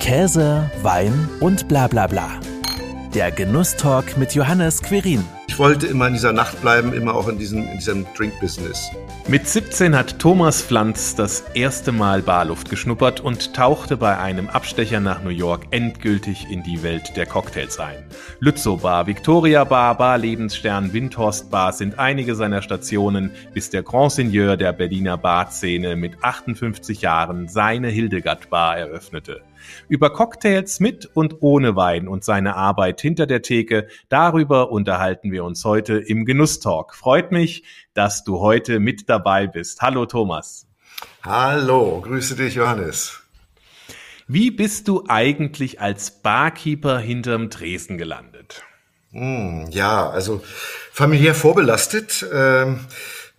Käse, Wein und bla bla bla. Der Genusstalk mit Johannes Querin. Ich wollte immer in dieser Nacht bleiben, immer auch in diesem, in diesem Drink-Business. Mit 17 hat Thomas Pflanz das erste Mal Barluft geschnuppert und tauchte bei einem Abstecher nach New York endgültig in die Welt der Cocktails ein. Lützow Bar, Victoria Bar, Bar Lebensstern, Windhorst Bar sind einige seiner Stationen, bis der Grand Seigneur der Berliner Barszene mit 58 Jahren seine Hildegard Bar eröffnete. Über Cocktails mit und ohne Wein und seine Arbeit hinter der Theke, darüber unterhalten wir uns heute im Genusstalk. Freut mich, dass du heute mit dabei bist. Hallo Thomas. Hallo, grüße dich Johannes. Wie bist du eigentlich als Barkeeper hinterm Tresen gelandet? Hm, ja, also familiär vorbelastet. Ähm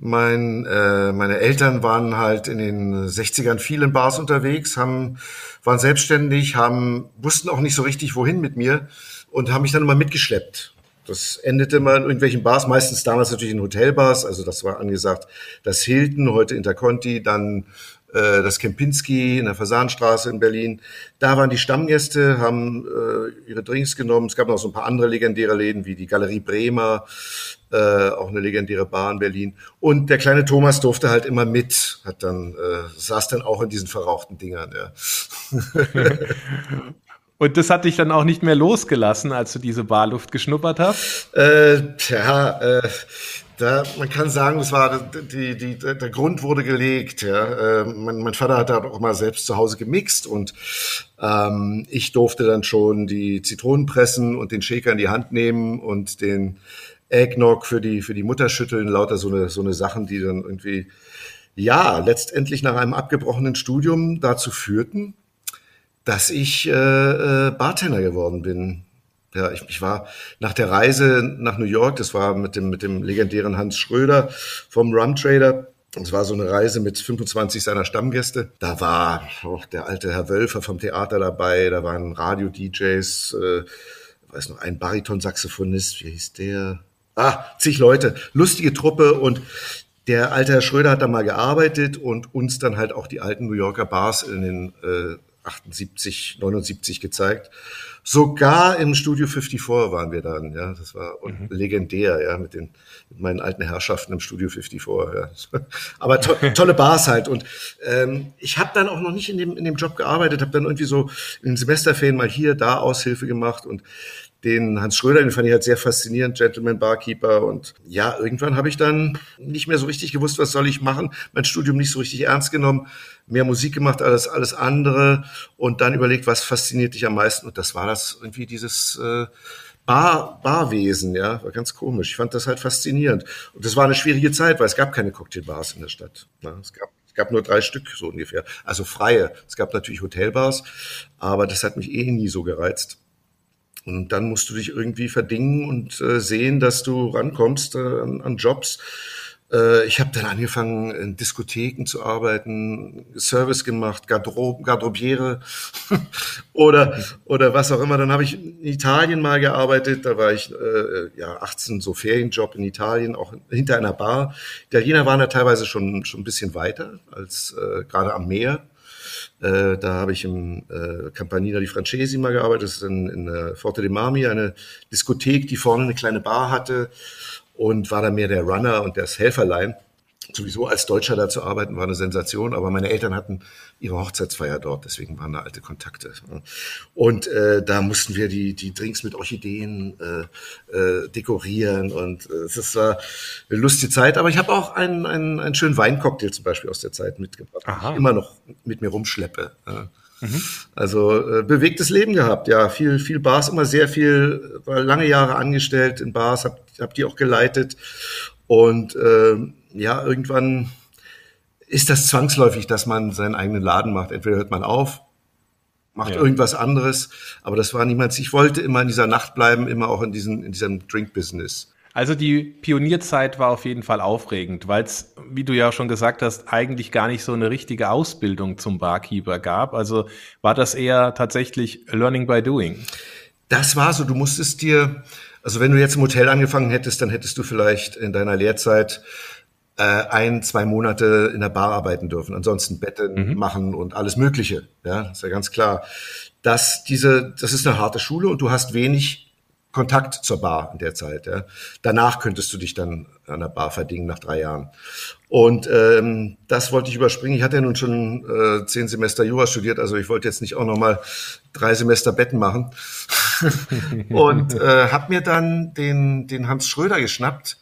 mein, äh, meine Eltern waren halt in den 60ern viel in Bars unterwegs, haben, waren selbstständig, haben, wussten auch nicht so richtig, wohin mit mir und haben mich dann immer mitgeschleppt. Das endete immer in irgendwelchen Bars, meistens damals natürlich in Hotelbars, also das war angesagt das Hilton, heute Interconti, dann äh, das Kempinski in der Fasanstraße in Berlin. Da waren die Stammgäste, haben äh, ihre Drinks genommen. Es gab noch so ein paar andere legendäre Läden wie die Galerie Bremer, äh, auch eine legendäre Bar in Berlin. Und der kleine Thomas durfte halt immer mit, hat dann äh, saß dann auch in diesen verrauchten Dingern. Ja. Und das hat dich dann auch nicht mehr losgelassen, als du diese Barluft geschnuppert hast? Äh, tja, äh, da, man kann sagen, das war die, die, der Grund wurde gelegt. Ja. Äh, mein, mein Vater hat da auch mal selbst zu Hause gemixt und ähm, ich durfte dann schon die Zitronen pressen und den Shaker in die Hand nehmen und den Eggnog für die für die Mutter schütteln. Lauter so eine so eine Sachen, die dann irgendwie ja letztendlich nach einem abgebrochenen Studium dazu führten, dass ich äh, äh, Bartender geworden bin. Ja, ich, ich war nach der Reise nach New York, das war mit dem, mit dem legendären Hans Schröder vom Rum Trader. Es war so eine Reise mit 25 seiner Stammgäste. Da war oh, der alte Herr Wölfer vom Theater dabei, da waren Radio-DJs, äh, weiß noch, ein Bariton-Saxophonist, wie hieß der? Ah, zig Leute, lustige Truppe und der alte Herr Schröder hat da mal gearbeitet und uns dann halt auch die alten New Yorker Bars in den äh, 78, 79 gezeigt. Sogar im Studio 54 waren wir dann, ja. Das war mhm. legendär, ja, mit den mit meinen alten Herrschaften im Studio 54. Ja. Aber to tolle Bars halt. Und ähm, ich habe dann auch noch nicht in dem, in dem Job gearbeitet, habe dann irgendwie so in den Semesterferien mal hier, da Aushilfe gemacht und den Hans Schröder, den fand ich halt sehr faszinierend, Gentleman Barkeeper. Und ja, irgendwann habe ich dann nicht mehr so richtig gewusst, was soll ich machen. Mein Studium nicht so richtig ernst genommen, mehr Musik gemacht als alles andere und dann überlegt, was fasziniert dich am meisten. Und das war das irgendwie dieses äh, Bar, Barwesen, ja, war ganz komisch. Ich fand das halt faszinierend. Und das war eine schwierige Zeit, weil es gab keine Cocktailbars in der Stadt. Ja, es gab es gab nur drei Stück so ungefähr. Also freie. Es gab natürlich Hotelbars, aber das hat mich eh nie so gereizt. Und dann musst du dich irgendwie verdingen und äh, sehen, dass du rankommst äh, an, an Jobs. Äh, ich habe dann angefangen, in Diskotheken zu arbeiten, Service gemacht, Garderob Garderobiere oder, oder was auch immer. Dann habe ich in Italien mal gearbeitet. Da war ich äh, ja 18, so Ferienjob in Italien, auch hinter einer Bar. Italiener waren da teilweise schon, schon ein bisschen weiter als äh, gerade am Meer. Äh, da habe ich im äh, Campanina di Francesi mal gearbeitet, das ist in, in äh, Forte de Marmi, eine Diskothek, die vorne eine kleine Bar hatte und war da mehr der Runner und das Helferlein sowieso als Deutscher da zu arbeiten, war eine Sensation. Aber meine Eltern hatten ihre Hochzeitsfeier dort, deswegen waren da alte Kontakte. Und äh, da mussten wir die, die Drinks mit Orchideen äh, äh, dekorieren und äh, es war eine lustige Zeit. Aber ich habe auch einen, einen, einen schönen Weincocktail zum Beispiel aus der Zeit mitgebracht, den ich immer noch mit mir rumschleppe. Mhm. Also äh, bewegtes Leben gehabt, ja, viel, viel Bars, immer sehr viel, war lange Jahre angestellt in Bars, hab, hab die auch geleitet und äh, ja, irgendwann ist das zwangsläufig, dass man seinen eigenen Laden macht. Entweder hört man auf, macht ja. irgendwas anderes, aber das war niemals. Ich wollte immer in dieser Nacht bleiben, immer auch in, diesen, in diesem Drink-Business. Also die Pionierzeit war auf jeden Fall aufregend, weil es, wie du ja schon gesagt hast, eigentlich gar nicht so eine richtige Ausbildung zum Barkeeper gab. Also war das eher tatsächlich Learning by Doing? Das war so. Du musstest dir, also wenn du jetzt im Hotel angefangen hättest, dann hättest du vielleicht in deiner Lehrzeit äh, ein, zwei Monate in der Bar arbeiten dürfen. Ansonsten Betten mhm. machen und alles Mögliche. Ja, ist ja ganz klar. Dass diese, das ist eine harte Schule und du hast wenig Kontakt zur Bar in der Zeit. Ja. Danach könntest du dich dann an der Bar verdingen nach drei Jahren. Und ähm, das wollte ich überspringen. Ich hatte ja nun schon äh, zehn Semester Jura studiert, also ich wollte jetzt nicht auch noch mal drei Semester Betten machen. und äh, habe mir dann den, den Hans Schröder geschnappt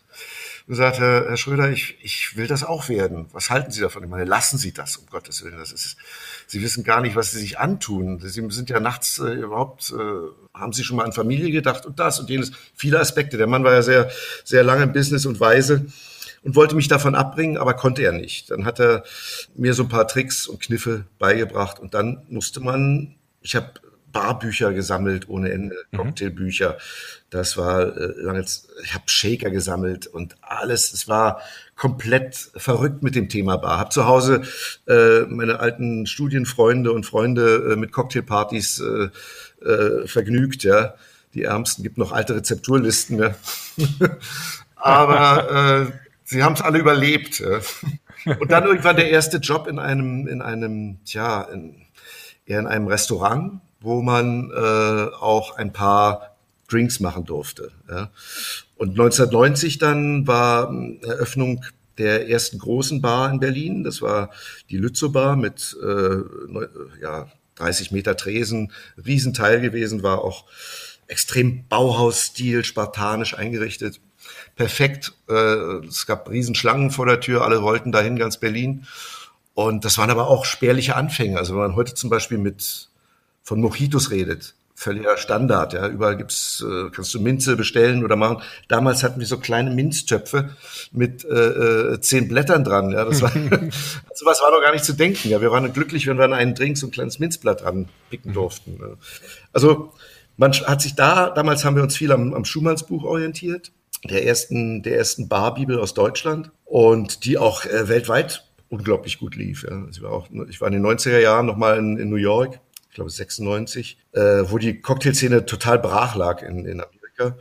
und sagte, Herr Schröder, ich, ich will das auch werden. Was halten Sie davon? Ich meine, lassen Sie das, um Gottes Willen. Das ist, Sie wissen gar nicht, was Sie sich antun. Sie sind ja nachts äh, überhaupt, äh, haben Sie schon mal an Familie gedacht und das und jenes. Viele Aspekte. Der Mann war ja sehr, sehr lange im Business und weise und wollte mich davon abbringen, aber konnte er nicht. Dann hat er mir so ein paar Tricks und Kniffe beigebracht und dann musste man, ich habe Barbücher gesammelt ohne Ende, mhm. Cocktailbücher. Das war äh, lange, ich habe Shaker gesammelt und alles. Es war komplett verrückt mit dem Thema Bar. Hab zu Hause äh, meine alten Studienfreunde und Freunde äh, mit Cocktailpartys äh, äh, vergnügt. Ja, die Ärmsten gibt noch alte Rezepturlisten. Ja. Aber äh, sie haben es alle überlebt. Ja. Und dann irgendwann der erste Job in einem, in einem, tja, in, eher in einem Restaurant wo man äh, auch ein paar Drinks machen durfte. Ja. Und 1990 dann war äh, Eröffnung der ersten großen Bar in Berlin. Das war die Lützow Bar mit äh, ja, 30 Meter Tresen, Riesenteil gewesen, war auch extrem Bauhausstil, spartanisch eingerichtet. Perfekt. Äh, es gab Riesenschlangen vor der Tür, alle wollten dahin, ganz Berlin. Und das waren aber auch spärliche Anfänge. Also wenn man heute zum Beispiel mit von Mojitos redet. Völliger Standard, ja. Überall gibt's, äh, kannst du Minze bestellen oder machen. Damals hatten wir so kleine Minztöpfe mit äh, äh zehn Blättern dran. Ja, das war, also was war doch gar nicht zu denken. Ja, wir waren glücklich, wenn wir an einen Drink so ein kleines Minzblatt dran picken durften. Ne? Also man hat sich da, damals haben wir uns viel am, am Schumannsbuch orientiert, der ersten, der ersten Barbibel aus Deutschland und die auch äh, weltweit unglaublich gut lief. Ja. Also ich, war auch, ich war in den 90er Jahren nochmal in, in New York glaube 96, äh, wo die Cocktailszene total brach lag in, in Amerika,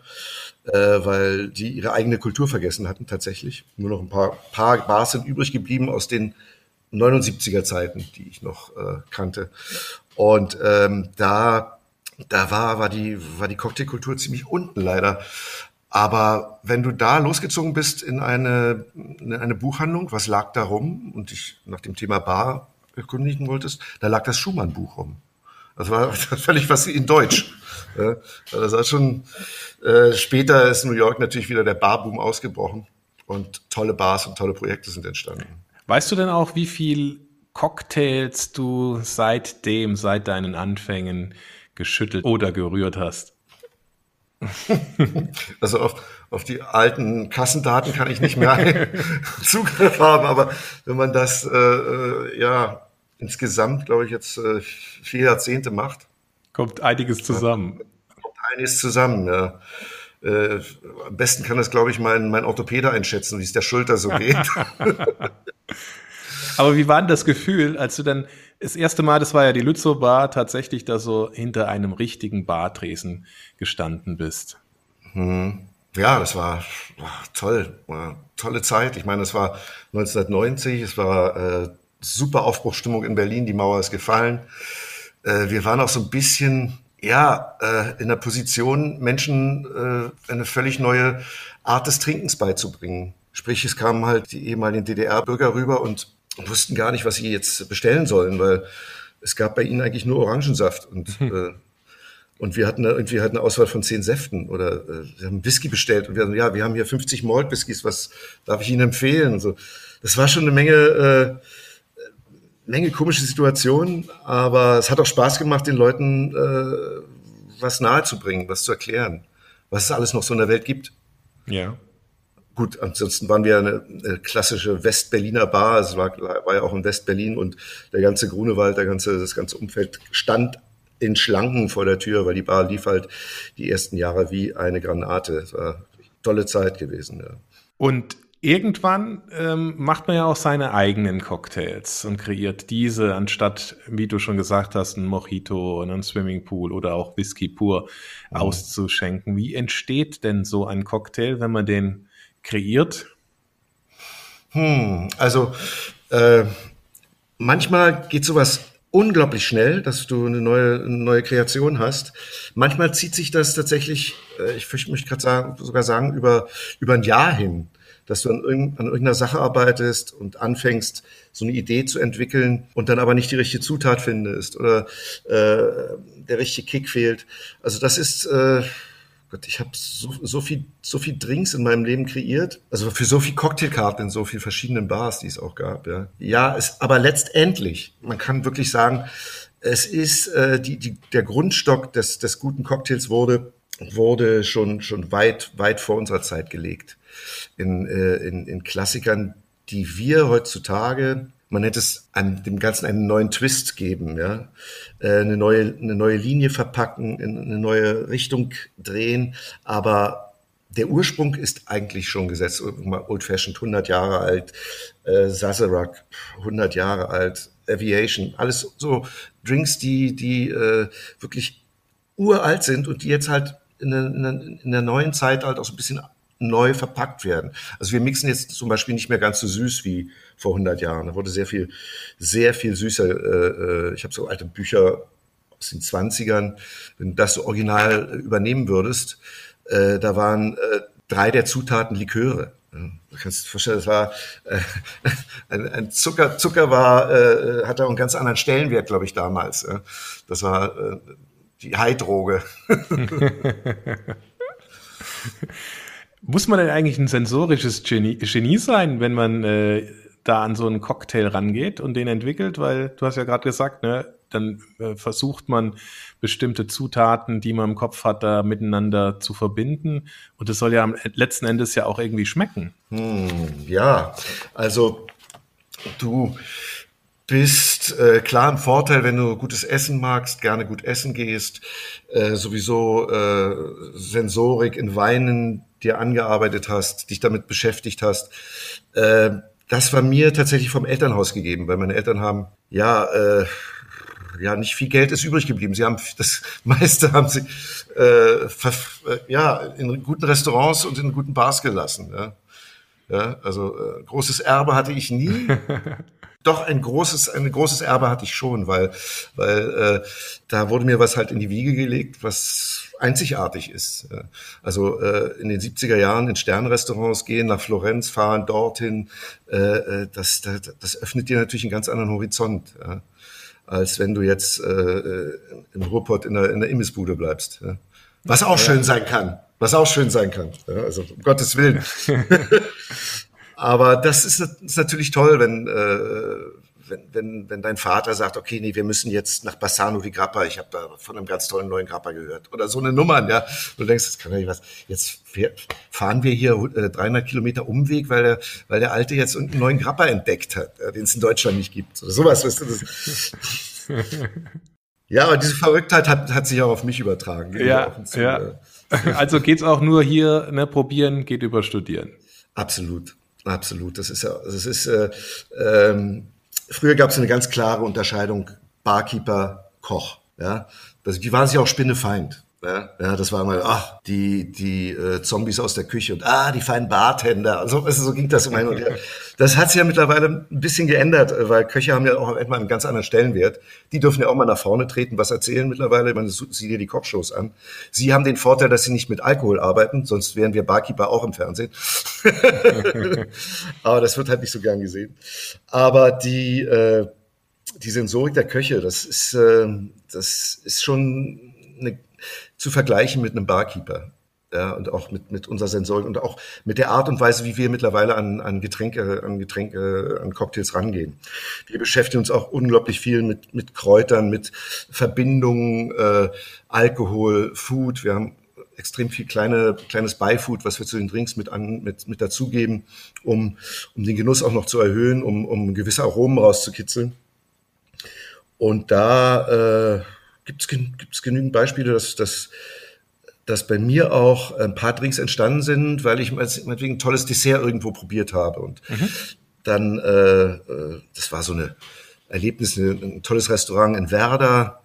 äh, weil die ihre eigene Kultur vergessen hatten tatsächlich. Nur noch ein paar, paar Bars sind übrig geblieben aus den 79er Zeiten, die ich noch äh, kannte. Und ähm, da, da war, war, die, war die Cocktailkultur ziemlich unten leider. Aber wenn du da losgezogen bist in eine, in eine Buchhandlung, was lag da rum und dich nach dem Thema Bar erkundigen wolltest, da lag das Schumann-Buch rum. Das war völlig was in Deutsch. Ja, das war schon, äh, später ist New York natürlich wieder der Barboom ausgebrochen und tolle Bars und tolle Projekte sind entstanden. Weißt du denn auch, wie viel Cocktails du seitdem, seit deinen Anfängen geschüttelt oder gerührt hast? Also auf, auf die alten Kassendaten kann ich nicht mehr Zugriff haben, aber wenn man das äh, äh ja insgesamt, glaube ich, jetzt äh, vier Jahrzehnte macht. Kommt einiges zusammen. Kommt einiges zusammen, ja. Äh, am besten kann das, glaube ich, mein, mein Orthopäde einschätzen, wie es der Schulter so geht. Aber wie war denn das Gefühl, als du dann das erste Mal, das war ja die Lützow Bar, tatsächlich da so hinter einem richtigen Bartresen gestanden bist? Hm. Ja, das war, war toll, war tolle Zeit. Ich meine, es war 1990, es war äh, super Aufbruchstimmung in Berlin, die Mauer ist gefallen. Äh, wir waren auch so ein bisschen, ja, äh, in der Position, Menschen äh, eine völlig neue Art des Trinkens beizubringen. Sprich, es kamen halt die ehemaligen DDR-Bürger rüber und wussten gar nicht, was sie jetzt bestellen sollen, weil es gab bei ihnen eigentlich nur Orangensaft und mhm. und wir hatten da irgendwie halt eine Auswahl von zehn Säften oder äh, wir haben Whisky bestellt und wir haben, ja, wir haben hier 50 Malt Whiskys, was darf ich Ihnen empfehlen? Und so. Das war schon eine Menge äh, Menge komische Situationen, aber es hat auch Spaß gemacht, den Leuten äh, was nahezubringen, was zu erklären, was es alles noch so in der Welt gibt. Ja. Gut, ansonsten waren wir eine, eine klassische Westberliner Bar. Es war, war ja auch in Westberlin und der ganze Grunewald, der ganze, das ganze Umfeld stand in Schlanken vor der Tür, weil die Bar lief halt die ersten Jahre wie eine Granate. Es war eine tolle Zeit gewesen. Ja. Und irgendwann ähm, macht man ja auch seine eigenen Cocktails und kreiert diese, anstatt, wie du schon gesagt hast, ein Mojito und ein Swimmingpool oder auch Whisky pur mhm. auszuschenken. Wie entsteht denn so ein Cocktail, wenn man den kreiert? Hm, also äh, manchmal geht sowas unglaublich schnell, dass du eine neue, eine neue Kreation hast. Manchmal zieht sich das tatsächlich, äh, ich möchte gerade sagen, sogar sagen, über, über ein Jahr hin, dass du an, irgend, an irgendeiner Sache arbeitest und anfängst, so eine Idee zu entwickeln und dann aber nicht die richtige Zutat findest oder äh, der richtige Kick fehlt. Also das ist, äh, Gott, ich habe so, so viel, so viel Drinks in meinem Leben kreiert. Also für so viel Cocktailkarten in so vielen verschiedenen Bars, die es auch gab. Ja, ja es, aber letztendlich, man kann wirklich sagen, es ist äh, die, die, der Grundstock des, des guten Cocktails wurde wurde schon schon weit weit vor unserer Zeit gelegt in, äh, in, in Klassikern, die wir heutzutage man hätte es an dem Ganzen einen neuen Twist geben, ja, äh, eine neue, eine neue Linie verpacken, in eine neue Richtung drehen, aber der Ursprung ist eigentlich schon gesetzt. Old Fashioned 100 Jahre alt, äh, Sazerac 100 Jahre alt, Aviation, alles so Drinks, die, die äh, wirklich uralt sind und die jetzt halt in der, in, der, neuen Zeit halt auch so ein bisschen neu verpackt werden. Also wir mixen jetzt zum Beispiel nicht mehr ganz so süß wie vor 100 Jahren. Da wurde sehr viel, sehr viel süßer. Äh, äh, ich habe so alte Bücher aus den 20ern. Wenn du das so original übernehmen würdest, äh, da waren äh, drei der Zutaten Liköre. Du kannst dir vorstellen, das war äh, ein, ein Zucker. Zucker war äh, hatte auch einen ganz anderen Stellenwert, glaube ich, damals. Äh. Das war äh, die Heidroge. Muss man denn eigentlich ein sensorisches Genie, Genie sein, wenn man äh, da an so einen Cocktail rangeht und den entwickelt? Weil du hast ja gerade gesagt, ne, dann äh, versucht man bestimmte Zutaten, die man im Kopf hat, da miteinander zu verbinden. Und es soll ja am letzten Endes ja auch irgendwie schmecken. Hm, ja, also du bist äh, klar im Vorteil, wenn du gutes Essen magst, gerne gut essen gehst, äh, sowieso äh, Sensorik in Weinen dir angearbeitet hast, dich damit beschäftigt hast. Äh, das war mir tatsächlich vom Elternhaus gegeben, weil meine Eltern haben, ja, äh, ja, nicht viel Geld ist übrig geblieben. Sie haben das meiste haben sie äh, äh, ja in guten Restaurants und in guten Bars gelassen. Ja, ja also äh, großes Erbe hatte ich nie. Doch ein großes, ein großes Erbe hatte ich schon, weil, weil äh, da wurde mir was halt in die Wiege gelegt, was einzigartig ist. Also äh, in den 70er Jahren in Sternrestaurants gehen, nach Florenz fahren, dorthin, äh, äh, das, das, das öffnet dir natürlich einen ganz anderen Horizont, ja, als wenn du jetzt äh, im Ruhrpott in der, in der Imbissbude bleibst. Ja. Was auch schön sein kann. Was auch schön sein kann. Ja, also um Gottes Willen. Aber das ist, ist natürlich toll, wenn, äh, wenn, wenn, wenn dein Vater sagt, okay, nee, wir müssen jetzt nach Bassano di Grappa, ich habe da von einem ganz tollen neuen Grappa gehört. Oder so eine Nummern, ja. Du denkst, das kann ja nicht was. Jetzt fahren wir hier äh, 300 Kilometer Umweg, weil der, weil der Alte jetzt einen neuen Grappa entdeckt hat, ja, den es in Deutschland nicht gibt. Oder sowas, weißt du. Das. ja, aber diese Verrücktheit hat, hat sich auch auf mich übertragen. Ja, zu, ja. Äh, also geht's auch nur hier, ne, probieren, geht über studieren. Absolut. Absolut. Das ist das ist, äh, ähm, Früher gab es eine ganz klare Unterscheidung Barkeeper, Koch. Ja, das, die waren sich auch Spinnefeind. Ja, ja, das war mal, ach, die, die äh, Zombies aus der Küche und ah, die feinen Bartender. Also, also so ging das immer hin und her. Das hat sich ja mittlerweile ein bisschen geändert, weil Köche haben ja auch etwa einen ganz anderen Stellenwert. Die dürfen ja auch mal nach vorne treten, was erzählen mittlerweile. Ich meine, sieh dir die Kochshows an. Sie haben den Vorteil, dass sie nicht mit Alkohol arbeiten, sonst wären wir Barkeeper auch im Fernsehen. Aber das wird halt nicht so gern gesehen. Aber die, äh, die Sensorik der Köche, das ist, äh, das ist schon eine zu vergleichen mit einem Barkeeper. Ja, und auch mit, mit unserer Sensorik und auch mit der Art und Weise, wie wir mittlerweile an, an Getränke, an Getränke, an Cocktails rangehen. Wir beschäftigen uns auch unglaublich viel mit, mit Kräutern, mit Verbindungen, äh, Alkohol, Food. Wir haben extrem viel kleine, kleines Beifood, was wir zu den Drinks mit, an, mit, mit dazugeben, um, um den Genuss auch noch zu erhöhen, um, um gewisse Aromen rauszukitzeln. Und da äh, gibt es genügend Beispiele, dass, dass, dass bei mir auch ein paar Drinks entstanden sind, weil ich meinetwegen ein tolles Dessert irgendwo probiert habe. Und mhm. dann, äh, äh, das war so eine Erlebnis, ein tolles Restaurant in Werder.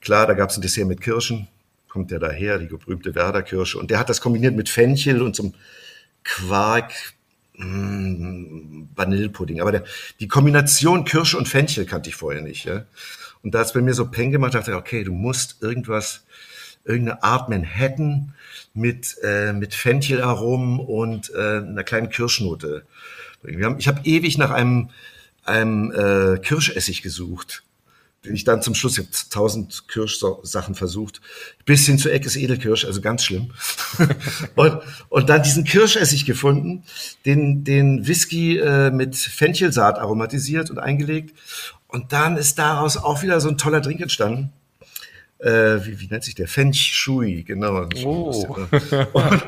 Klar, da gab es ein Dessert mit Kirschen, kommt der daher, die berühmte Werder-Kirsche. Und der hat das kombiniert mit Fenchel und zum Quark, mm, Vanillepudding. Aber der, die Kombination Kirsche und Fenchel kannte ich vorher nicht. Ja? Und da hat es bei mir so Peng gemacht, dachte ich, okay, du musst irgendwas, irgendeine Art Manhattan mit, äh, mit Fenchelaromen und äh, einer kleinen Kirschnote. Haben, ich habe ewig nach einem, einem äh, Kirschessig gesucht den ich dann zum Schluss, ich habe tausend Kirschsachen versucht, bis hin zu Eckes Edelkirsch, also ganz schlimm. und, und dann diesen Kirschessig gefunden, den, den Whisky äh, mit Fenchelsaat aromatisiert und eingelegt. Und dann ist daraus auch wieder so ein toller Drink entstanden. Äh, wie, wie nennt sich der? Fench Shui, genau. Oh. Und,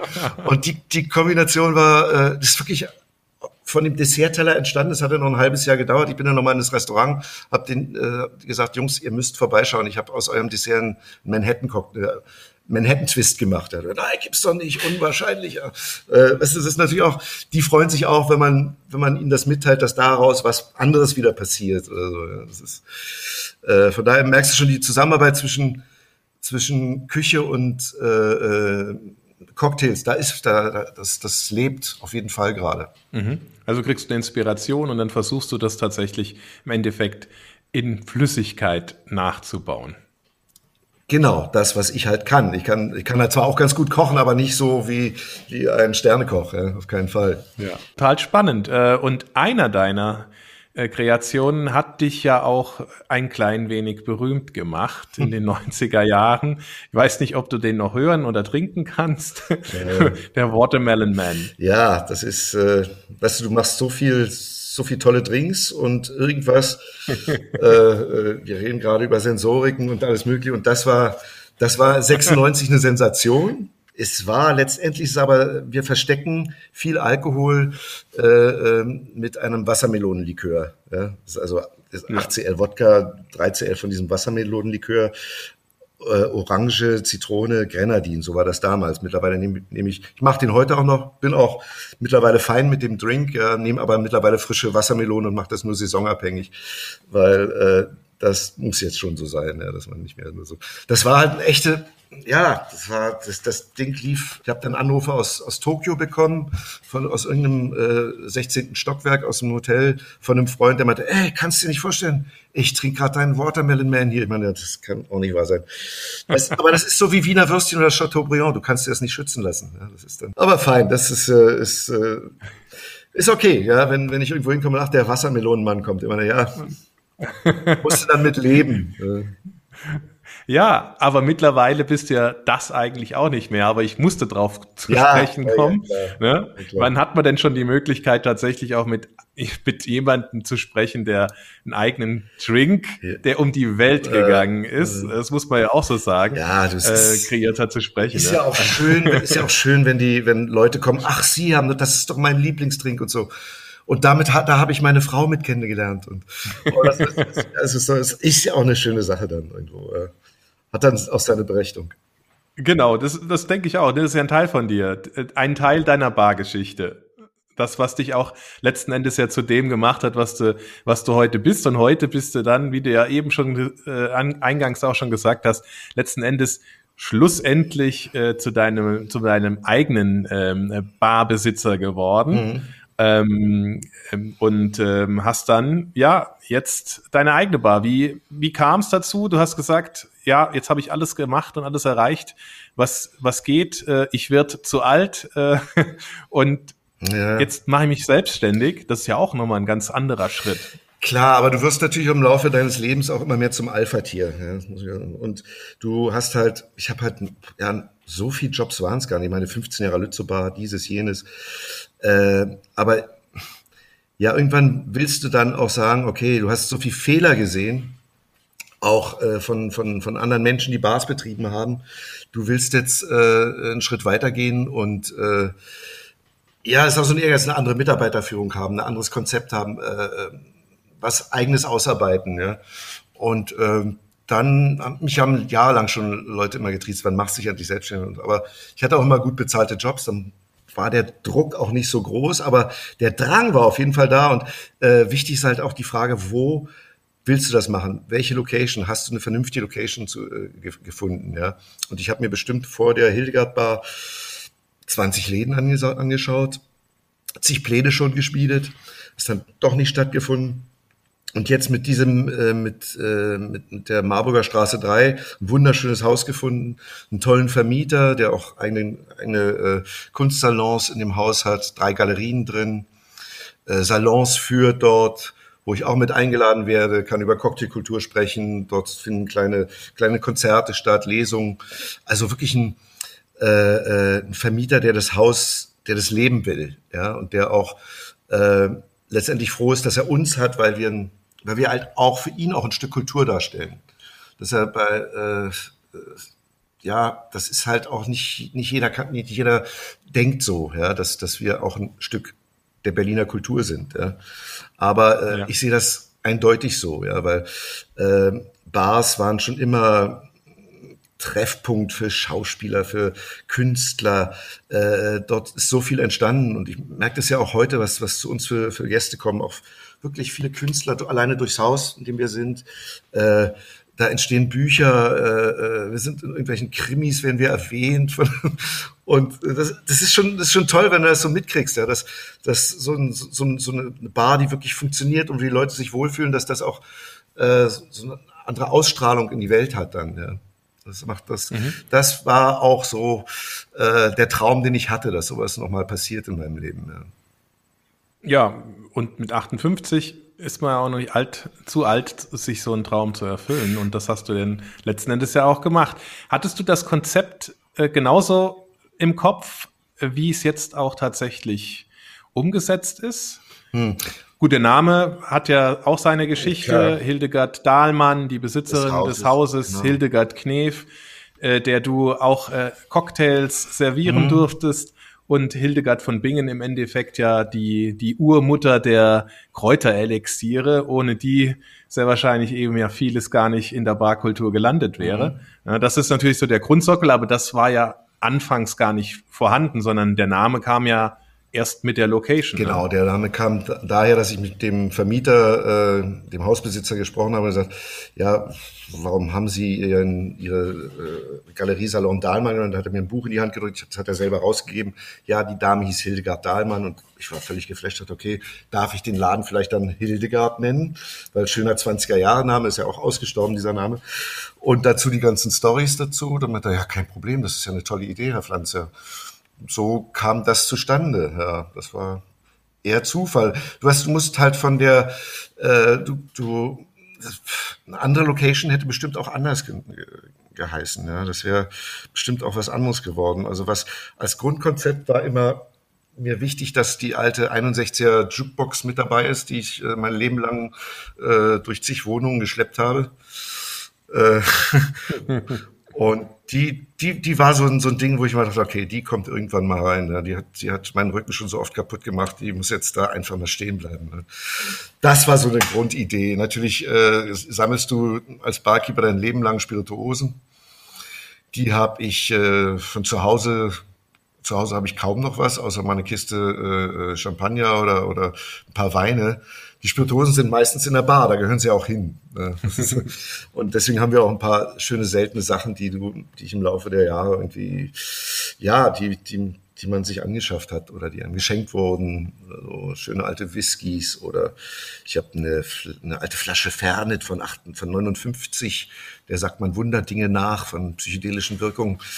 und die, die Kombination war, äh, das ist wirklich von dem Dessertteller entstanden. Das hat ja noch ein halbes Jahr gedauert. Ich bin dann nochmal in das Restaurant, habe den äh, gesagt, Jungs, ihr müsst vorbeischauen. Ich habe aus eurem Dessert einen Manhattan Cocktail. Äh, Manhattan Twist gemacht. Hat, nein, gibt's doch nicht, unwahrscheinlich. Äh, es ist natürlich auch, die freuen sich auch, wenn man, wenn man ihnen das mitteilt, dass daraus was anderes wieder passiert. Oder so. Ja, das ist, äh, von daher merkst du schon die Zusammenarbeit zwischen, zwischen Küche und äh, äh, Cocktails, da ist, da, das, das lebt auf jeden Fall gerade. Mhm. Also kriegst du eine Inspiration und dann versuchst du das tatsächlich im Endeffekt in Flüssigkeit nachzubauen. Genau, das, was ich halt kann. Ich kann, ich kann halt zwar auch ganz gut kochen, aber nicht so wie, wie ein Sternekoch, ja, auf keinen Fall. Ja. Total spannend. Äh, und einer deiner äh, Kreationen hat dich ja auch ein klein wenig berühmt gemacht in den 90er Jahren. Ich weiß nicht, ob du den noch hören oder trinken kannst. Äh, Der Watermelon Man. Ja, das ist, äh, weißt du, du machst so viel, so viel tolle Drinks und irgendwas. äh, äh, wir reden gerade über Sensoriken und alles Mögliche. Und das war, das war 96 eine Sensation. Es war letztendlich ist aber, wir verstecken viel Alkohol äh, ähm, mit einem Wassermelonenlikör. Ja? Also 8cl Wodka, 3cl von diesem Wassermelonenlikör, äh, Orange, Zitrone, Grenadin, so war das damals. Mittlerweile nehme nehm ich, ich mache den heute auch noch, bin auch mittlerweile fein mit dem Drink, ja, nehme aber mittlerweile frische Wassermelone und mache das nur saisonabhängig, weil äh, das muss jetzt schon so sein, ja, dass man nicht mehr nur so. Das war halt eine echte, ja, das war, das, das Ding lief. Ich habe dann Anrufe aus, aus Tokio bekommen, von, aus irgendeinem äh, 16. Stockwerk aus dem Hotel, von einem Freund, der meinte, ey, kannst du dir nicht vorstellen, ich trinke gerade deinen Watermelon Man hier. Ich meine, das kann auch nicht wahr sein. Das, aber das ist so wie Wiener Würstchen oder Chateaubriand, du kannst dir das nicht schützen lassen. Ja, das ist dann, aber fein, das ist, äh, ist, äh, ist okay, ja, wenn, wenn ich irgendwo hinkomme, ach, der Wassermelonenmann kommt, immer, ja, Musst du dann mit leben. Ja, aber mittlerweile bist du ja das eigentlich auch nicht mehr. Aber ich musste drauf zu ja, sprechen kommen. Ja, ne? Wann hat man denn schon die Möglichkeit, tatsächlich auch mit, mit jemandem zu sprechen, der einen eigenen Drink, der um die Welt äh, gegangen äh, ist, das muss man ja auch so sagen, ja, das äh, kreiert hat zu sprechen. Ist ne? ja auch schön, ist ja auch schön, wenn die, wenn Leute kommen, ach, Sie haben, das ist doch mein Lieblingsdrink und so. Und damit hat, da habe ich meine Frau mit kennengelernt. Und oh, das, ist, das, ist, das ist ja auch eine schöne Sache dann irgendwo. Hat dann auch seine Berechtigung. Genau, das, das denke ich auch. Das ist ja ein Teil von dir. Ein Teil deiner Bargeschichte. Das, was dich auch letzten Endes ja zu dem gemacht hat, was du, was du heute bist. Und heute bist du dann, wie du ja eben schon äh, eingangs auch schon gesagt hast, letzten Endes schlussendlich äh, zu deinem, zu deinem eigenen ähm, Barbesitzer geworden. Mhm ähm, ähm, und ähm, hast dann, ja, jetzt deine eigene Bar. Wie, wie kam es dazu? Du hast gesagt, ja, jetzt habe ich alles gemacht und alles erreicht, was, was geht. Äh, ich werde zu alt äh, und ja. jetzt mache ich mich selbstständig. Das ist ja auch nochmal ein ganz anderer Schritt. Klar, aber du wirst natürlich im Laufe deines Lebens auch immer mehr zum Alpha-Tier. Ja. Und du hast halt, ich habe halt, ja, so viele Jobs waren es gar nicht. Meine 15 Jahre Lützobar, dieses, jenes. Äh, aber ja, irgendwann willst du dann auch sagen, okay, du hast so viele Fehler gesehen, auch äh, von, von, von anderen Menschen, die Bars betrieben haben. Du willst jetzt äh, einen Schritt weitergehen und äh, ja, es ist auch so ein Ehrgeiz, eine andere Mitarbeiterführung haben, ein anderes Konzept haben. Äh, äh was eigenes ausarbeiten. Ja? Und ähm, dann, mich haben jahrelang schon Leute immer getriezt, wann machst du dich endlich selbstständig? Aber ich hatte auch immer gut bezahlte Jobs, dann war der Druck auch nicht so groß, aber der Drang war auf jeden Fall da. Und äh, wichtig ist halt auch die Frage, wo willst du das machen? Welche Location? Hast du eine vernünftige Location zu, äh, gefunden? Ja? Und ich habe mir bestimmt vor der Hildegard Bar 20 Läden angeschaut zig Pläne schon geschmiedet, ist dann doch nicht stattgefunden. Und jetzt mit diesem, äh, mit, äh, mit, mit der Marburger Straße 3, ein wunderschönes Haus gefunden, einen tollen Vermieter, der auch eigene, eigene äh, Kunstsalons in dem Haus hat, drei Galerien drin, äh, Salons führt dort, wo ich auch mit eingeladen werde, kann über Cocktailkultur sprechen. Dort finden kleine, kleine Konzerte statt, Lesungen. Also wirklich ein, äh, äh, ein Vermieter, der das Haus, der das leben will, ja, und der auch äh, letztendlich froh ist, dass er uns hat, weil wir, ein, weil wir halt auch für ihn auch ein Stück Kultur darstellen. Dass er bei äh, ja, das ist halt auch nicht, nicht jeder kann, nicht jeder denkt so, ja, dass, dass wir auch ein Stück der Berliner Kultur sind. Ja. Aber äh, ja. ich sehe das eindeutig so, ja, weil äh, Bars waren schon immer Treffpunkt für Schauspieler, für Künstler. Äh, dort ist so viel entstanden und ich merke das ja auch heute, was, was zu uns für, für Gäste kommen, auch wirklich viele Künstler alleine durchs Haus, in dem wir sind. Äh, da entstehen Bücher, äh, äh, wir sind in irgendwelchen Krimis, werden wir erwähnt. und das, das, ist schon, das ist schon toll, wenn du das so mitkriegst, ja, dass, dass so, ein, so, so eine Bar, die wirklich funktioniert und wie die Leute sich wohlfühlen, dass das auch äh, so eine andere Ausstrahlung in die Welt hat dann. Ja. Das macht das. Mhm. Das war auch so äh, der Traum, den ich hatte, dass sowas nochmal passiert in meinem Leben. Ja. Ja, und mit 58 ist man ja auch noch nicht alt, zu alt, sich so einen Traum zu erfüllen. Und das hast du denn letzten Endes ja auch gemacht. Hattest du das Konzept äh, genauso im Kopf, äh, wie es jetzt auch tatsächlich umgesetzt ist? Hm. Gut, der Name hat ja auch seine Geschichte. Klar. Hildegard Dahlmann, die Besitzerin des Hauses, des Hauses genau. Hildegard Knef, äh, der du auch äh, Cocktails servieren hm. durftest und Hildegard von Bingen im Endeffekt ja die, die Urmutter der Kräuterelixiere, ohne die sehr wahrscheinlich eben ja vieles gar nicht in der Barkultur gelandet wäre. Mhm. Das ist natürlich so der Grundsockel, aber das war ja anfangs gar nicht vorhanden, sondern der Name kam ja erst mit der Location. Genau, ne? der Name kam daher, dass ich mit dem Vermieter, äh, dem Hausbesitzer gesprochen habe und gesagt, ja, warum haben Sie Ihren, Ihre äh, Galeriesalon Dahlmann? Und da hat er mir ein Buch in die Hand gedrückt, das hat er selber rausgegeben. Ja, die Dame hieß Hildegard Dahlmann und ich war völlig geflasht, okay, darf ich den Laden vielleicht dann Hildegard nennen? Weil schöner 20er Jahre Name ist ja auch ausgestorben, dieser Name. Und dazu die ganzen Stories dazu. Dann hat er, ja, kein Problem, das ist ja eine tolle Idee, Herr Pflanzer so kam das zustande. Ja, das war eher Zufall. Du hast, du musst halt von der, äh, du, du, eine andere Location hätte bestimmt auch anders ge geheißen. Ja, das wäre bestimmt auch was anderes geworden. Also was als Grundkonzept war immer mir wichtig, dass die alte 61er Jukebox mit dabei ist, die ich äh, mein Leben lang äh, durch zig Wohnungen geschleppt habe. Äh, Und die, die, die war so ein, so ein Ding, wo ich mal dachte, okay, die kommt irgendwann mal rein. Ne? Die, hat, die hat meinen Rücken schon so oft kaputt gemacht, die muss jetzt da einfach mal stehen bleiben. Ne? Das war so eine Grundidee. Natürlich äh, sammelst du als Barkeeper dein Leben lang Spirituosen. Die habe ich äh, von zu Hause zu Hause habe ich kaum noch was, außer meine Kiste äh, äh Champagner oder, oder ein paar Weine die Spirituosen sind meistens in der Bar, da gehören sie auch hin. Und deswegen haben wir auch ein paar schöne, seltene Sachen, die du, die ich im Laufe der Jahre irgendwie, ja, die, die, die man sich angeschafft hat oder die einem geschenkt wurden. So schöne alte Whiskys oder ich habe eine, eine alte Flasche Fernet von, 8, von 59, der sagt man Wunderdinge nach von psychedelischen Wirkungen.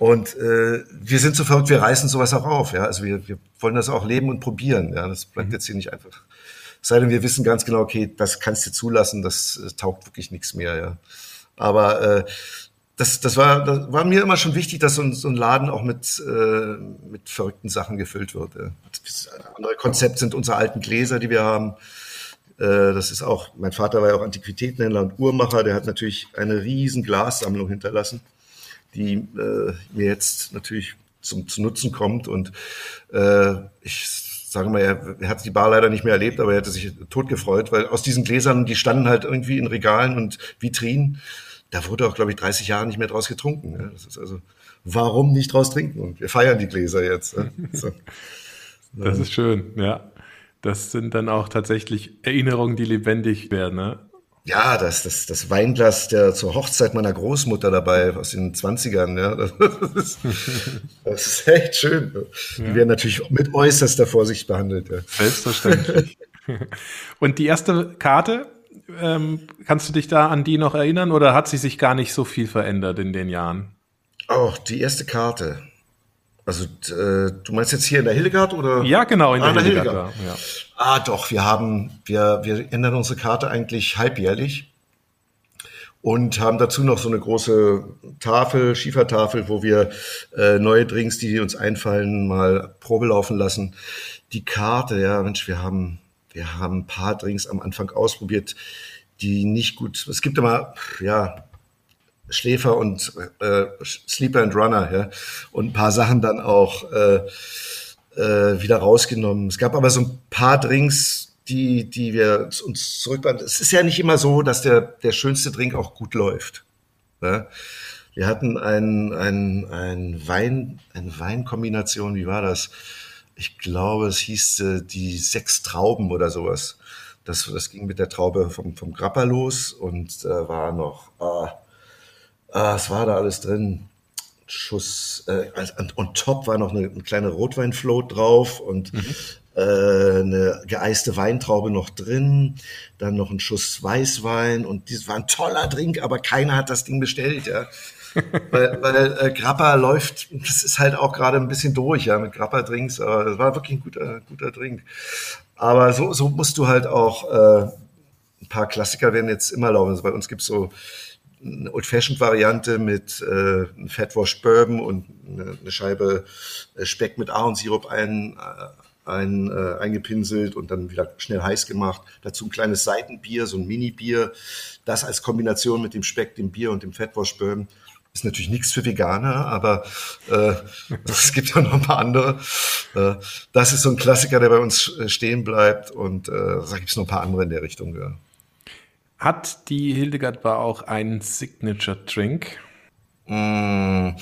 Und äh, wir sind so verrückt, wir reißen sowas auch auf. Ja? Also wir, wir wollen das auch leben und probieren. Ja? Das bleibt mhm. jetzt hier nicht einfach. Sei denn, wir wissen ganz genau, okay, das kannst du zulassen, das äh, taugt wirklich nichts mehr. Ja? Aber äh, das, das, war, das war mir immer schon wichtig, dass so ein, so ein Laden auch mit, äh, mit verrückten Sachen gefüllt wird. Ja. Das andere Konzept sind unsere alten Gläser, die wir haben. Äh, das ist auch, mein Vater war ja auch Antiquitätenhändler und Uhrmacher, der hat natürlich eine riesen Glassammlung hinterlassen die äh, mir jetzt natürlich zum, zu Nutzen kommt. Und äh, ich sage mal, er, er hat die Bar leider nicht mehr erlebt, aber er hätte sich tot gefreut, weil aus diesen Gläsern, die standen halt irgendwie in Regalen und Vitrinen, da wurde auch, glaube ich, 30 Jahre nicht mehr draus getrunken. Ne? Das ist also, warum nicht draus trinken? Und wir feiern die Gläser jetzt. Ne? So. Das ist schön, ja. Das sind dann auch tatsächlich Erinnerungen, die lebendig werden. Ne? Ja, das, das, das Weinglas der zur Hochzeit meiner Großmutter dabei aus den 20ern. Ja. Das, ist, das ist echt schön. Die ja. werden natürlich mit äußerster Vorsicht behandelt. Ja. Selbstverständlich. Und die erste Karte, ähm, kannst du dich da an die noch erinnern oder hat sie sich gar nicht so viel verändert in den Jahren? Oh, die erste Karte. Also äh, du meinst jetzt hier in der Hildegard oder? Ja, genau, in ah, der, Hildegard. Hildegard. Ja. Ah, doch, wir haben, wir, wir ändern unsere Karte eigentlich halbjährlich und haben dazu noch so eine große Tafel, Schiefertafel, wo wir äh, neue Drinks, die uns einfallen, mal Probe laufen lassen. Die Karte, ja, Mensch, wir haben, wir haben ein paar Drinks am Anfang ausprobiert, die nicht gut. Es gibt immer, ja, Schläfer und äh, Sleeper and Runner, ja, und ein paar Sachen dann auch äh, äh, wieder rausgenommen. Es gab aber so ein paar Drinks, die, die wir uns zurückbringen. Es ist ja nicht immer so, dass der, der schönste Drink auch gut läuft. Ja? Wir hatten ein, ein, ein Wein, eine Weinkombination, wie war das? Ich glaube, es hieß äh, die sechs Trauben oder sowas. Das, das ging mit der Traube vom, vom Grappa los und äh, war noch, ah, Ah, es war da alles drin. Schuss, äh, und, und top war noch eine, eine kleine Rotweinfloat drauf und mhm. äh, eine geeiste Weintraube noch drin, dann noch ein Schuss Weißwein und das war ein toller Drink, aber keiner hat das Ding bestellt, ja. weil weil äh, Grappa läuft, das ist halt auch gerade ein bisschen durch, ja, mit Grappa-Drinks, aber das war wirklich ein guter, guter Drink. Aber so, so musst du halt auch, äh, ein paar Klassiker werden jetzt immer laufen. Also bei uns gibt's so eine Old-Fashioned-Variante mit äh, Fatwash Bourbon und eine, eine Scheibe äh, Speck mit Ahornsirup ein, äh, ein, äh, eingepinselt und dann wieder schnell heiß gemacht. Dazu ein kleines Seitenbier, so ein Mini-Bier. Das als Kombination mit dem Speck, dem Bier und dem Fatwash Bourbon. Ist natürlich nichts für Veganer, aber äh, es gibt ja noch ein paar andere. Äh, das ist so ein Klassiker, der bei uns äh, stehen bleibt und äh, da gibt es noch ein paar andere in der Richtung. Ja. Hat die Hildegard Bar auch einen Signature Drink? Mm.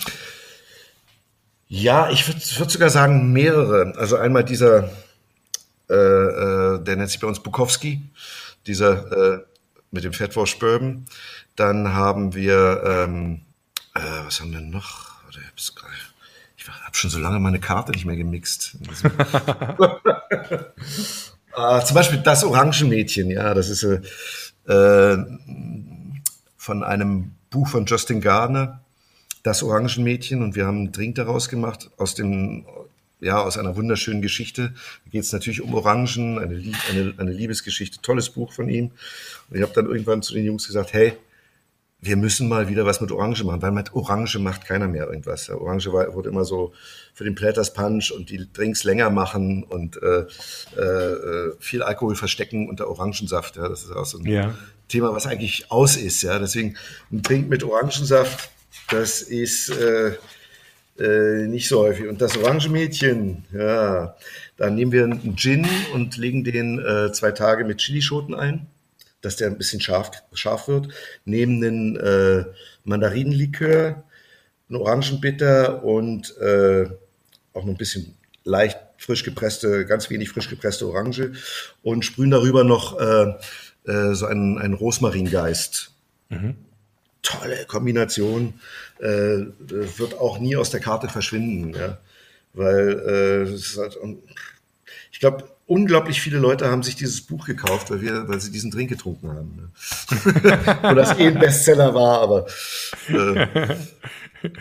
Ja, ich würde würd sogar sagen mehrere. Also einmal dieser, äh, äh, der nennt sich bei uns Bukowski, dieser äh, mit dem Fettwurst Bourbon. Dann haben wir, ähm, äh, was haben wir noch? Ich habe schon so lange meine Karte nicht mehr gemixt. äh, zum Beispiel das Orangenmädchen, ja, das ist äh, von einem Buch von Justin Gardner, Das Orangenmädchen. Und wir haben einen Drink daraus gemacht aus dem, ja, aus einer wunderschönen Geschichte. Da geht es natürlich um Orangen, eine, eine, eine Liebesgeschichte, tolles Buch von ihm. Und ich habe dann irgendwann zu den Jungs gesagt, hey, wir müssen mal wieder was mit Orange machen, weil mit Orange macht keiner mehr irgendwas. Orange war, wurde immer so für den Platters Punch und die Drinks länger machen und äh, äh, viel Alkohol verstecken unter Orangensaft. Ja, das ist auch so ein ja. Thema, was eigentlich aus ist. Ja, deswegen ein Drink mit Orangensaft, das ist äh, äh, nicht so häufig. Und das Orangemädchen, ja, da nehmen wir einen Gin und legen den äh, zwei Tage mit Chilischoten ein dass der ein bisschen scharf, scharf wird. Nehmen einen äh, Mandarinenlikör, einen Orangenbitter und äh, auch noch ein bisschen leicht frisch gepresste, ganz wenig frisch gepresste Orange und sprühen darüber noch äh, äh, so einen, einen Rosmaringeist. Mhm. Tolle Kombination, äh, wird auch nie aus der Karte verschwinden, ja? weil äh, halt, ich glaube, unglaublich viele Leute haben sich dieses Buch gekauft, weil wir, weil sie diesen Drink getrunken haben. Ne? Und das eh ein Bestseller war, aber äh,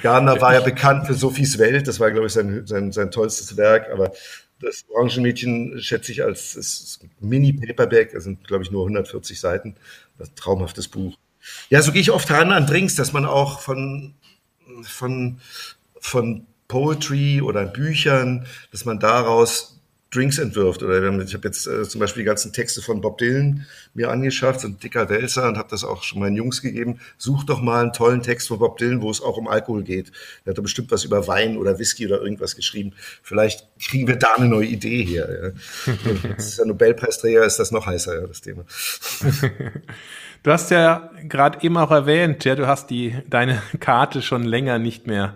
Gardner war ja bekannt für Sophies Welt, das war, glaube ich, sein, sein, sein tollstes Werk, aber das Orangenmädchen schätze ich als Mini-Paperback, das sind, glaube ich, nur 140 Seiten. Das traumhaftes Buch. Ja, so gehe ich oft ran an Drinks, dass man auch von, von, von Poetry oder Büchern, dass man daraus Drinks entwirft. Oder ich habe jetzt äh, zum Beispiel die ganzen Texte von Bob Dylan mir angeschafft, so ein dicker Wälzer und habe das auch schon meinen Jungs gegeben. Such doch mal einen tollen Text von Bob Dylan, wo es auch um Alkohol geht. Der hat da bestimmt was über Wein oder Whisky oder irgendwas geschrieben. Vielleicht kriegen wir da eine neue Idee hier. Ja. Ist der Nobelpreisträger, ist das noch heißer, ja, das Thema. Du hast ja gerade eben auch erwähnt, ja, du hast die deine Karte schon länger nicht mehr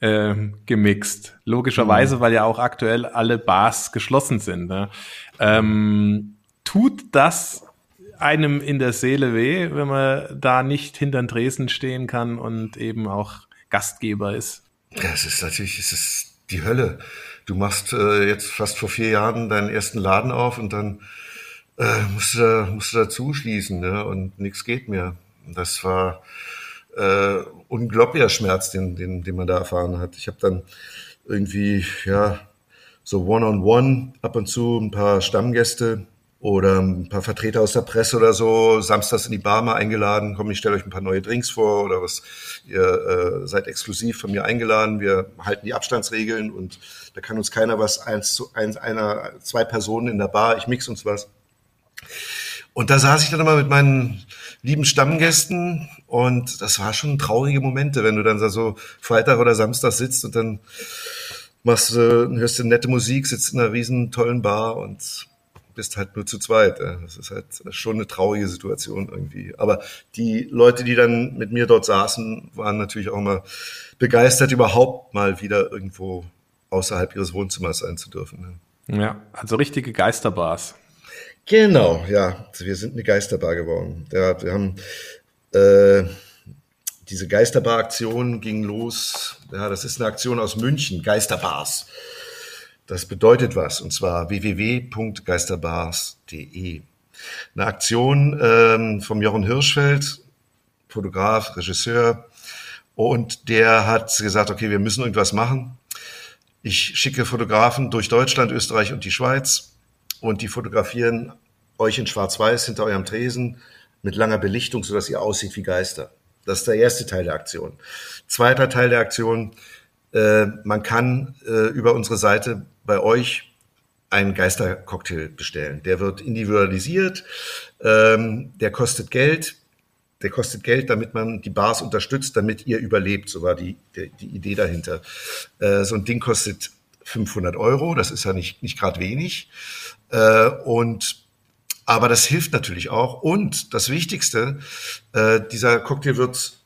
ähm, gemixt. Logischerweise, mhm. weil ja auch aktuell alle Bars geschlossen sind. Ne? Ähm, tut das einem in der Seele weh, wenn man da nicht hinter den Tresen stehen kann und eben auch Gastgeber ist. Ja, es ist natürlich, es ist die Hölle. Du machst äh, jetzt fast vor vier Jahren deinen ersten Laden auf und dann äh, musst, du da, musst du da zuschließen ne? und nichts geht mehr. Das war äh, unglaublicher Schmerz, den, den, den man da erfahren hat. Ich habe dann irgendwie, ja, so One-on-One -on -one, ab und zu ein paar Stammgäste oder ein paar Vertreter aus der Presse oder so, samstags in die Bar mal eingeladen, komm, ich stelle euch ein paar neue Drinks vor oder was, ihr äh, seid exklusiv von mir eingeladen, wir halten die Abstandsregeln und da kann uns keiner was, eins zu eins, einer, zwei Personen in der Bar, ich mix uns was. Und da saß ich dann immer mit meinen lieben Stammgästen und das war schon traurige Momente, wenn du dann so Freitag oder Samstag sitzt und dann machst du, hörst du nette Musik, sitzt in einer riesen tollen Bar und bist halt nur zu zweit. Das ist halt schon eine traurige Situation irgendwie. Aber die Leute, die dann mit mir dort saßen, waren natürlich auch immer begeistert, überhaupt mal wieder irgendwo außerhalb ihres Wohnzimmers sein zu dürfen. Ja, also richtige Geisterbars. Genau, ja. Wir sind eine Geisterbar geworden. Ja, wir haben äh, diese Geisterbar-Aktion ging los. Ja, das ist eine Aktion aus München, Geisterbars. Das bedeutet was, und zwar www.geisterbars.de. Eine Aktion ähm, vom Jochen Hirschfeld, Fotograf, Regisseur, und der hat gesagt, okay, wir müssen irgendwas machen. Ich schicke Fotografen durch Deutschland, Österreich und die Schweiz und die fotografieren euch in Schwarz-Weiß hinter eurem Tresen mit langer Belichtung, sodass ihr aussieht wie Geister. Das ist der erste Teil der Aktion. Zweiter Teil der Aktion, äh, man kann äh, über unsere Seite bei euch einen Geistercocktail bestellen. Der wird individualisiert, ähm, der kostet Geld. Der kostet Geld, damit man die Bars unterstützt, damit ihr überlebt. So war die, die, die Idee dahinter. Äh, so ein Ding kostet 500 Euro, das ist ja nicht, nicht gerade wenig. Äh, und aber das hilft natürlich auch. Und das Wichtigste, äh, dieser Cocktail wird,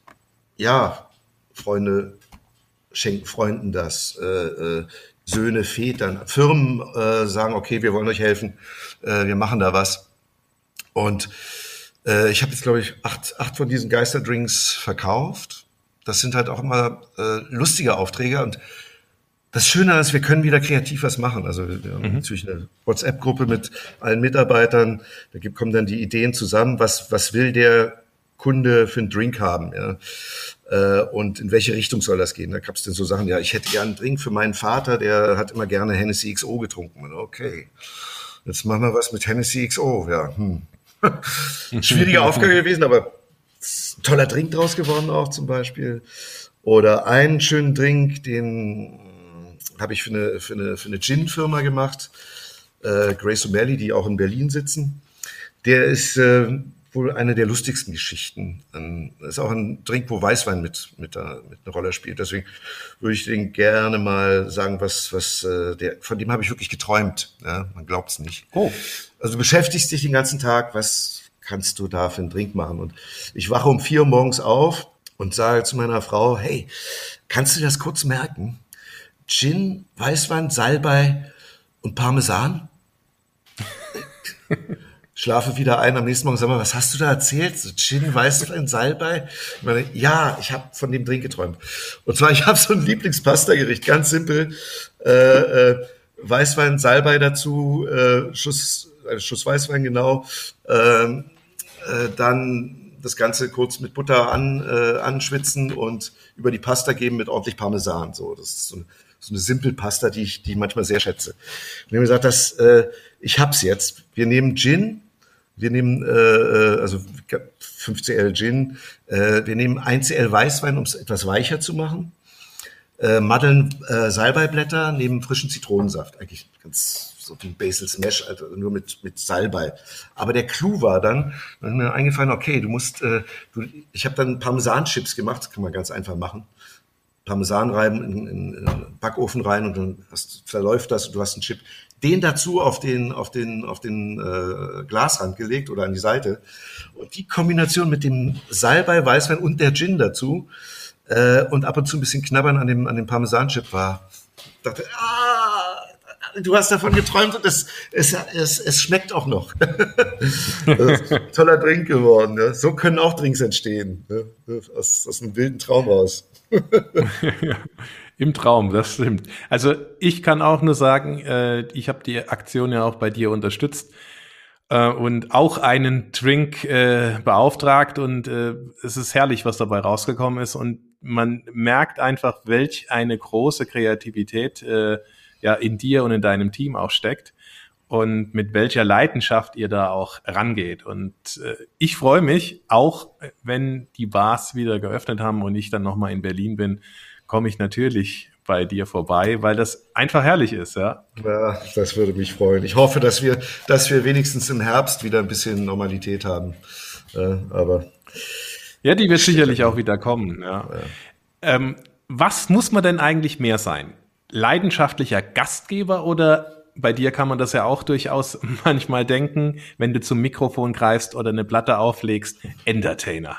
ja, Freunde schenken Freunden das. Äh, äh, Söhne, Vätern, Firmen äh, sagen, okay, wir wollen euch helfen, äh, wir machen da was. Und äh, ich habe jetzt, glaube ich, acht, acht von diesen Geisterdrinks verkauft. Das sind halt auch immer äh, lustige Aufträge und das Schöne ist, wir können wieder kreativ was machen. Also wir haben mhm. natürlich eine WhatsApp-Gruppe mit allen Mitarbeitern. Da kommen dann die Ideen zusammen. Was, was will der Kunde für einen Drink haben? Ja? Äh, und in welche Richtung soll das gehen? Da gab es dann so Sachen, ja, ich hätte gerne einen Drink für meinen Vater, der hat immer gerne Hennessy XO getrunken. Okay, jetzt machen wir was mit Hennessy XO. Ja, hm. schwierige Aufgabe gewesen, aber toller Drink draus geworden auch zum Beispiel. Oder einen schönen Drink, den habe ich für eine, für eine, für eine Gin-Firma gemacht, äh, Grace O'Malley, die auch in Berlin sitzen. Der ist äh, wohl eine der lustigsten Geschichten. Das ist auch ein Drink, wo Weißwein mit, mit, der, mit einer Rolle spielt. Deswegen würde ich den gerne mal sagen, was, was äh, der, von dem habe ich wirklich geträumt. Ja, man glaubt es nicht. Oh. Also du beschäftigst dich den ganzen Tag, was kannst du da für einen Drink machen? Und ich wache um vier Uhr morgens auf und sage zu meiner Frau, hey, kannst du das kurz merken? Gin, Weißwein, Salbei und Parmesan? schlafe wieder ein, am nächsten Morgen sag mal, was hast du da erzählt? So Gin, Weißwein, Salbei? Ich meine, ja, ich habe von dem Drink geträumt. Und zwar, ich habe so ein Lieblingspasta-Gericht, ganz simpel. Äh, äh, Weißwein, Salbei dazu, äh, Schuss, äh, Schuss Weißwein genau. Ähm, äh, dann das Ganze kurz mit Butter an, äh, anschwitzen und über die Pasta geben mit ordentlich Parmesan. So, das ist so eine, so eine simple Pasta, die ich, die ich manchmal sehr schätze. Und ich habe gesagt, das, äh, ich hab's jetzt. Wir nehmen Gin, wir nehmen äh, äh also 5 CL Gin, äh, wir nehmen 1 CL Weißwein, um es etwas weicher zu machen. Äh, Maddeln, äh, Salbeiblätter neben frischen Zitronensaft. Eigentlich ganz so wie Basil Smash, also nur mit, mit Salbei. Aber der Clou war dann, dann ist mir eingefallen, okay, du musst, äh, du, ich habe dann Parmesanchips gemacht, das kann man ganz einfach machen. Parmesan reiben in, in, in den Backofen rein und dann hast, verläuft das und du hast einen Chip den dazu auf den, auf den, auf den äh, Glasrand gelegt oder an die Seite. Und die Kombination mit dem Salbei, Weißwein und der Gin dazu äh, und ab und zu ein bisschen knabbern an dem, an dem Parmesanchip war, dachte, ah, du hast davon geträumt und es, es, es, es schmeckt auch noch. toller Drink geworden. Ne? So können auch Drinks entstehen. Ne? Aus, aus einem wilden Traum raus. Im Traum, das stimmt. Also ich kann auch nur sagen, äh, ich habe die Aktion ja auch bei dir unterstützt äh, und auch einen Drink äh, beauftragt und äh, es ist herrlich, was dabei rausgekommen ist und man merkt einfach, welch eine große Kreativität äh, ja in dir und in deinem Team auch steckt und mit welcher Leidenschaft ihr da auch rangeht. Und äh, ich freue mich, auch wenn die Bars wieder geöffnet haben und ich dann nochmal in Berlin bin, komme ich natürlich bei dir vorbei, weil das einfach herrlich ist, ja. Ja, das würde mich freuen. Ich hoffe, dass wir, dass wir wenigstens im Herbst wieder ein bisschen Normalität haben. Äh, aber ja, die wird sicherlich auch wieder kommen. Ja. ja. Ähm, was muss man denn eigentlich mehr sein? Leidenschaftlicher Gastgeber oder bei dir kann man das ja auch durchaus manchmal denken, wenn du zum Mikrofon greifst oder eine Platte auflegst, Entertainer.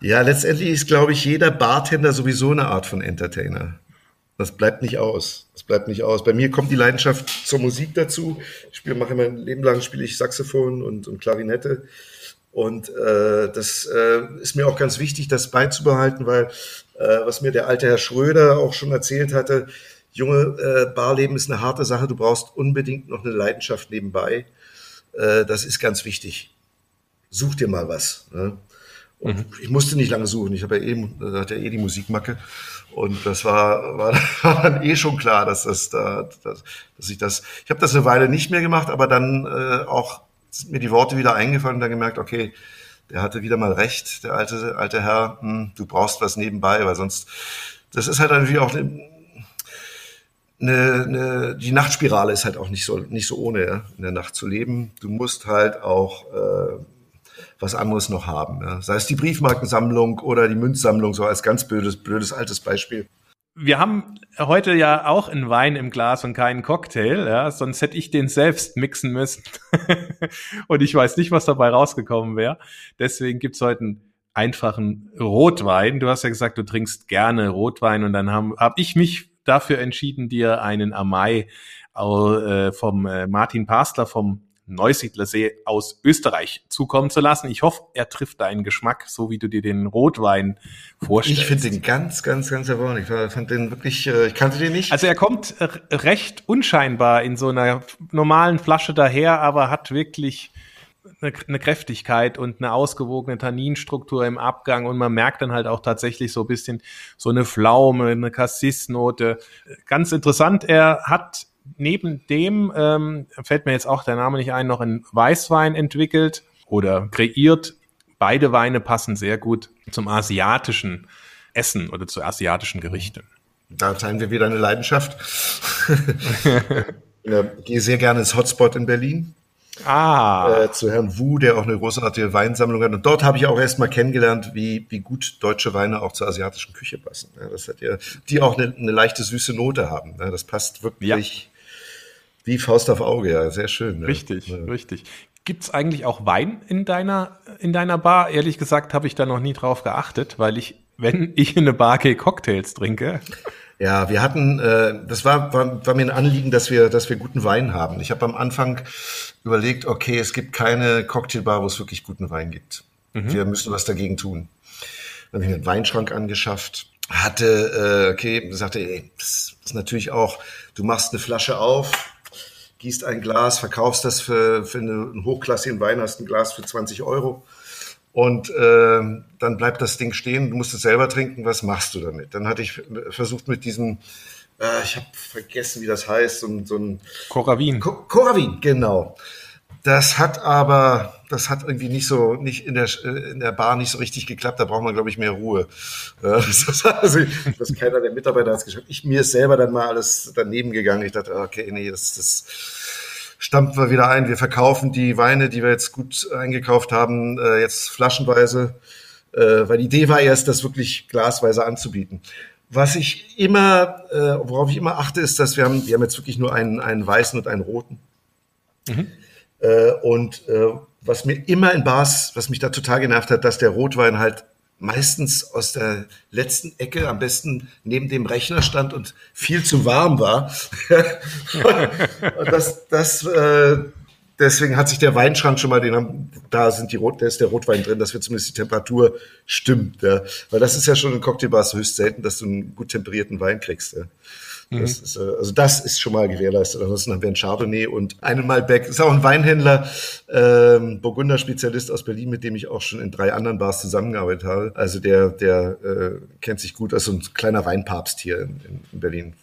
Ja, letztendlich ist, glaube ich, jeder Bartender sowieso eine Art von Entertainer. Das bleibt nicht aus. Das bleibt nicht aus. Bei mir kommt die Leidenschaft zur Musik dazu. Ich spiele, mache mein Leben lang spiele ich Saxophon und, und Klarinette. Und äh, das äh, ist mir auch ganz wichtig, das beizubehalten, weil äh, was mir der alte Herr Schröder auch schon erzählt hatte, junge äh, Barleben ist eine harte Sache, du brauchst unbedingt noch eine Leidenschaft nebenbei. Äh, das ist ganz wichtig. Such dir mal was. Ne? Und mhm. ich musste nicht lange suchen. Ich habe ja eh, da hat ja eh die Musikmacke. Und das war, war, war dann eh schon klar, dass das da, dass, dass ich das, ich habe das eine Weile nicht mehr gemacht, aber dann äh, auch sind mir die Worte wieder eingefallen und dann gemerkt, okay, der hatte wieder mal recht, der alte, alte Herr, hm, du brauchst was nebenbei, weil sonst, das ist halt natürlich auch eine, eine, eine, die Nachtspirale ist halt auch nicht so, nicht so ohne, ja, in der Nacht zu leben. Du musst halt auch äh, was anderes noch haben. Ja. Sei es die Briefmarkensammlung oder die Münzsammlung, so als ganz blödes, blödes altes Beispiel wir haben heute ja auch einen Wein im Glas und keinen Cocktail, ja, sonst hätte ich den selbst mixen müssen. und ich weiß nicht, was dabei rausgekommen wäre. Deswegen gibt's heute einen einfachen Rotwein. Du hast ja gesagt, du trinkst gerne Rotwein und dann habe hab ich mich dafür entschieden, dir einen Amai äh, vom äh, Martin Pastler vom Neusiedlersee aus Österreich zukommen zu lassen. Ich hoffe, er trifft deinen Geschmack, so wie du dir den Rotwein vorstellst. Ich finde den ganz, ganz, ganz hervorragend. Ich fand den wirklich, äh, ich kannte den nicht. Also er kommt recht unscheinbar in so einer normalen Flasche daher, aber hat wirklich eine, eine Kräftigkeit und eine ausgewogene Tanninstruktur im Abgang und man merkt dann halt auch tatsächlich so ein bisschen so eine Pflaume, eine Cassis-Note. Ganz interessant, er hat neben dem ähm, fällt mir jetzt auch der Name nicht ein, noch ein Weißwein entwickelt oder kreiert. Beide Weine passen sehr gut zum asiatischen Essen oder zu asiatischen Gerichten. Da teilen wir wieder eine Leidenschaft. ich gehe sehr gerne ins Hotspot in Berlin. Ah. Äh, zu Herrn Wu, der auch eine großartige Weinsammlung hat. Und dort habe ich auch erst mal kennengelernt, wie, wie gut deutsche Weine auch zur asiatischen Küche passen. Ja, das hat ja, die auch eine, eine leichte süße Note haben. Ja, das passt wirklich ja. Wie Faust auf Auge, ja, sehr schön. Ja. Richtig, ja. richtig. Gibt's eigentlich auch Wein in deiner, in deiner Bar? Ehrlich gesagt habe ich da noch nie drauf geachtet, weil ich, wenn ich in eine Bar gehe, Cocktails trinke. Ja, wir hatten, äh, das war, war, war mir ein Anliegen, dass wir, dass wir guten Wein haben. Ich habe am Anfang überlegt, okay, es gibt keine Cocktailbar, wo es wirklich guten Wein gibt. Mhm. Wir müssen was dagegen tun. Dann habe ich einen Weinschrank angeschafft, hatte, äh, okay, sagte, ey, das ist natürlich auch, du machst eine Flasche auf, gießt ein Glas, verkaufst das für, für einen hochklassigen Wein, hast ein Glas für 20 Euro und äh, dann bleibt das Ding stehen, du musst es selber trinken, was machst du damit? Dann hatte ich versucht mit diesem, äh, ich habe vergessen, wie das heißt, so, so ein Koravin. Koravin, genau. Das hat aber, das hat irgendwie nicht so, nicht in der, in der Bar nicht so richtig geklappt. Da braucht man, glaube ich, mehr Ruhe. Das, also, das keiner der Mitarbeiter hat es geschafft. Ich, mir ist selber dann mal alles daneben gegangen. Ich dachte, okay, nee, das, das stampfen wir wieder ein. Wir verkaufen die Weine, die wir jetzt gut eingekauft haben, äh, jetzt flaschenweise. Äh, weil die Idee war erst, das wirklich glasweise anzubieten. Was ich immer, äh, worauf ich immer achte, ist, dass wir haben, wir haben jetzt wirklich nur einen, einen weißen und einen roten. Mhm. Äh, und äh, was mir immer in Bars, was mich da total genervt hat, dass der Rotwein halt meistens aus der letzten Ecke, am besten neben dem Rechner stand und viel zu warm war. und das, das, äh, deswegen hat sich der Weinschrank schon mal, den haben, da sind die Rot, da ist der Rotwein drin, dass wir zumindest die Temperatur stimmt. Ja. Weil das ist ja schon in Cocktailbars höchst selten, dass du einen gut temperierten Wein kriegst. Ja. Mhm. Das ist, äh, also das ist schon mal gewährleistet. Ansonsten haben wir ein Chardonnay und einen Malbec. Ist auch ein Weinhändler, ähm, Burgunder-Spezialist aus Berlin, mit dem ich auch schon in drei anderen Bars zusammengearbeitet habe. Also der, der äh, kennt sich gut als so ein kleiner Weinpapst hier in, in Berlin.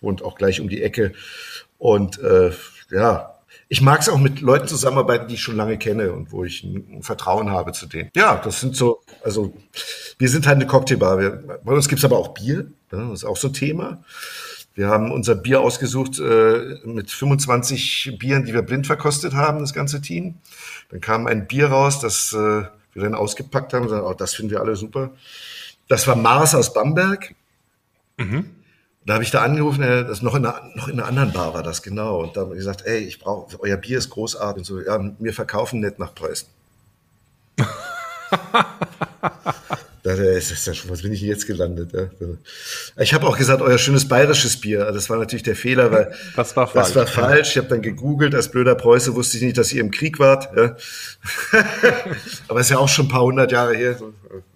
Wohnt auch gleich um die Ecke. Und äh, ja, ich mag es auch mit Leuten zusammenarbeiten, die ich schon lange kenne und wo ich ein, Vertrauen habe zu denen. Ja, das sind so, also wir sind halt eine Cocktailbar. Wir, bei uns gibt's aber auch Bier, ja, das ist auch so ein Thema. Wir haben unser Bier ausgesucht äh, mit 25 Bieren, die wir blind verkostet haben, das ganze Team. Dann kam ein Bier raus, das äh, wir dann ausgepackt haben und sagen, oh, das finden wir alle super. Das war Mars aus Bamberg. Mhm. Da habe ich da angerufen, äh, das noch in, einer, noch in einer anderen Bar war das, genau. Und da habe ich gesagt, ey, ich brauche, euer Bier ist großartig. Und so, ja, wir verkaufen nicht nach Preußen. Da ist das ja schon, was bin ich jetzt gelandet? Ja? Ich habe auch gesagt, euer schönes bayerisches Bier. Das war natürlich der Fehler, weil das war falsch. Das war falsch. Ich habe dann gegoogelt, als blöder Preuße wusste ich nicht, dass ihr im Krieg wart. Ja? Aber ist ja auch schon ein paar hundert Jahre her.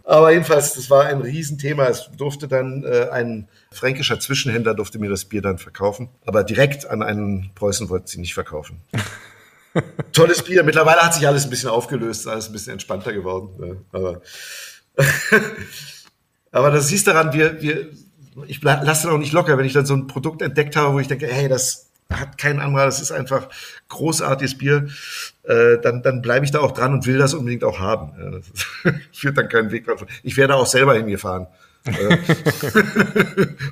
Aber jedenfalls, das war ein Riesenthema. Es durfte dann äh, ein fränkischer Zwischenhändler durfte mir das Bier dann verkaufen. Aber direkt an einen Preußen wollte sie nicht verkaufen. Tolles Bier. Mittlerweile hat sich alles ein bisschen aufgelöst, alles ein bisschen entspannter geworden. Ja. Aber Aber das siehst daran, wir, wir, ich lasse dann auch nicht locker, wenn ich dann so ein Produkt entdeckt habe, wo ich denke, hey, das hat kein anderer, das ist einfach großartiges Bier, äh, dann, dann bleibe ich da auch dran und will das unbedingt auch haben. Ja, das führt dann keinen Weg davon. Ich werde auch selber hingefahren.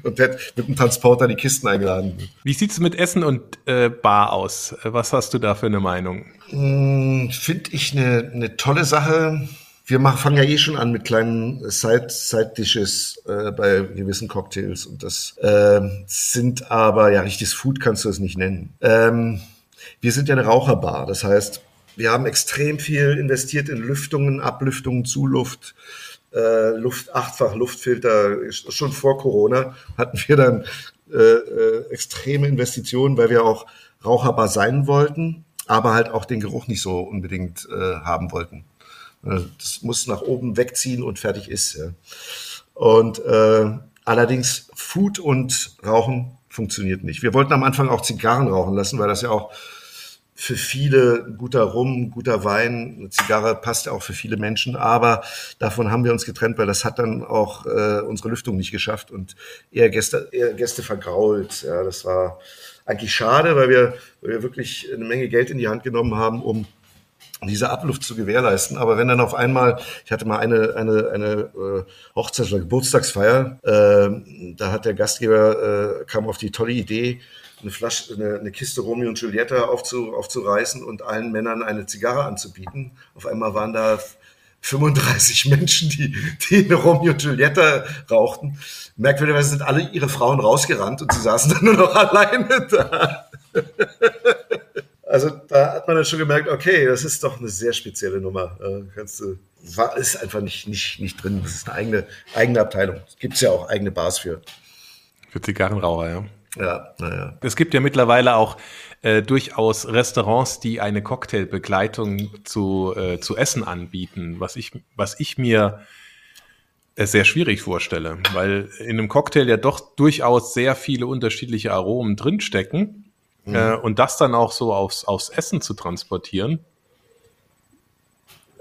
Und hätte mit dem Transporter die Kisten eingeladen. Wie sieht's mit Essen und äh, Bar aus? Was hast du da für eine Meinung? Hm, Finde ich eine, eine tolle Sache wir machen, fangen ja eh schon an mit kleinen Side, Side Dishes äh, bei gewissen Cocktails und das äh, sind aber ja richtiges Food kannst du es nicht nennen. Ähm, wir sind ja eine Raucherbar, das heißt, wir haben extrem viel investiert in Lüftungen, Ablüftungen, Zuluft, äh, Luft, achtfach Luftfilter. Schon vor Corona hatten wir dann äh, äh, extreme Investitionen, weil wir auch Raucherbar sein wollten, aber halt auch den Geruch nicht so unbedingt äh, haben wollten. Äh, das muss nach oben wegziehen und fertig ist. Ja. Und äh, allerdings Food und Rauchen funktioniert nicht. Wir wollten am Anfang auch Zigarren rauchen lassen, weil das ja auch für viele guter Rum, guter Wein, eine Zigarre passt ja auch für viele Menschen, aber davon haben wir uns getrennt, weil das hat dann auch äh, unsere Lüftung nicht geschafft und eher Gäste, eher Gäste vergrault. Ja, das war eigentlich schade, weil wir, weil wir wirklich eine Menge Geld in die Hand genommen haben, um diese Abluft zu gewährleisten. Aber wenn dann auf einmal, ich hatte mal eine, eine, eine äh, Hochzeits- oder Geburtstagsfeier, äh, da hat der Gastgeber, äh, kam auf die tolle Idee, eine Flasche, eine, eine Kiste Romeo und Julieta aufzu, aufzureißen und allen Männern eine Zigarre anzubieten. Auf einmal waren da 35 Menschen, die, die eine Romeo und Julieta rauchten. Merkwürdigerweise sind alle ihre Frauen rausgerannt und sie saßen dann nur noch alleine da. Also da hat man dann schon gemerkt, okay, das ist doch eine sehr spezielle Nummer. Kannst du, war, ist einfach nicht, nicht, nicht drin. Das ist eine eigene, eigene Abteilung. Gibt es ja auch eigene Bars für. Für Zigarrenraucher, ja. Ja, naja. Es gibt ja mittlerweile auch äh, durchaus Restaurants, die eine Cocktailbegleitung zu, äh, zu essen anbieten, was ich, was ich mir äh, sehr schwierig vorstelle, weil in einem Cocktail ja doch durchaus sehr viele unterschiedliche Aromen drinstecken Mhm. Äh, und das dann auch so aufs, aufs Essen zu transportieren,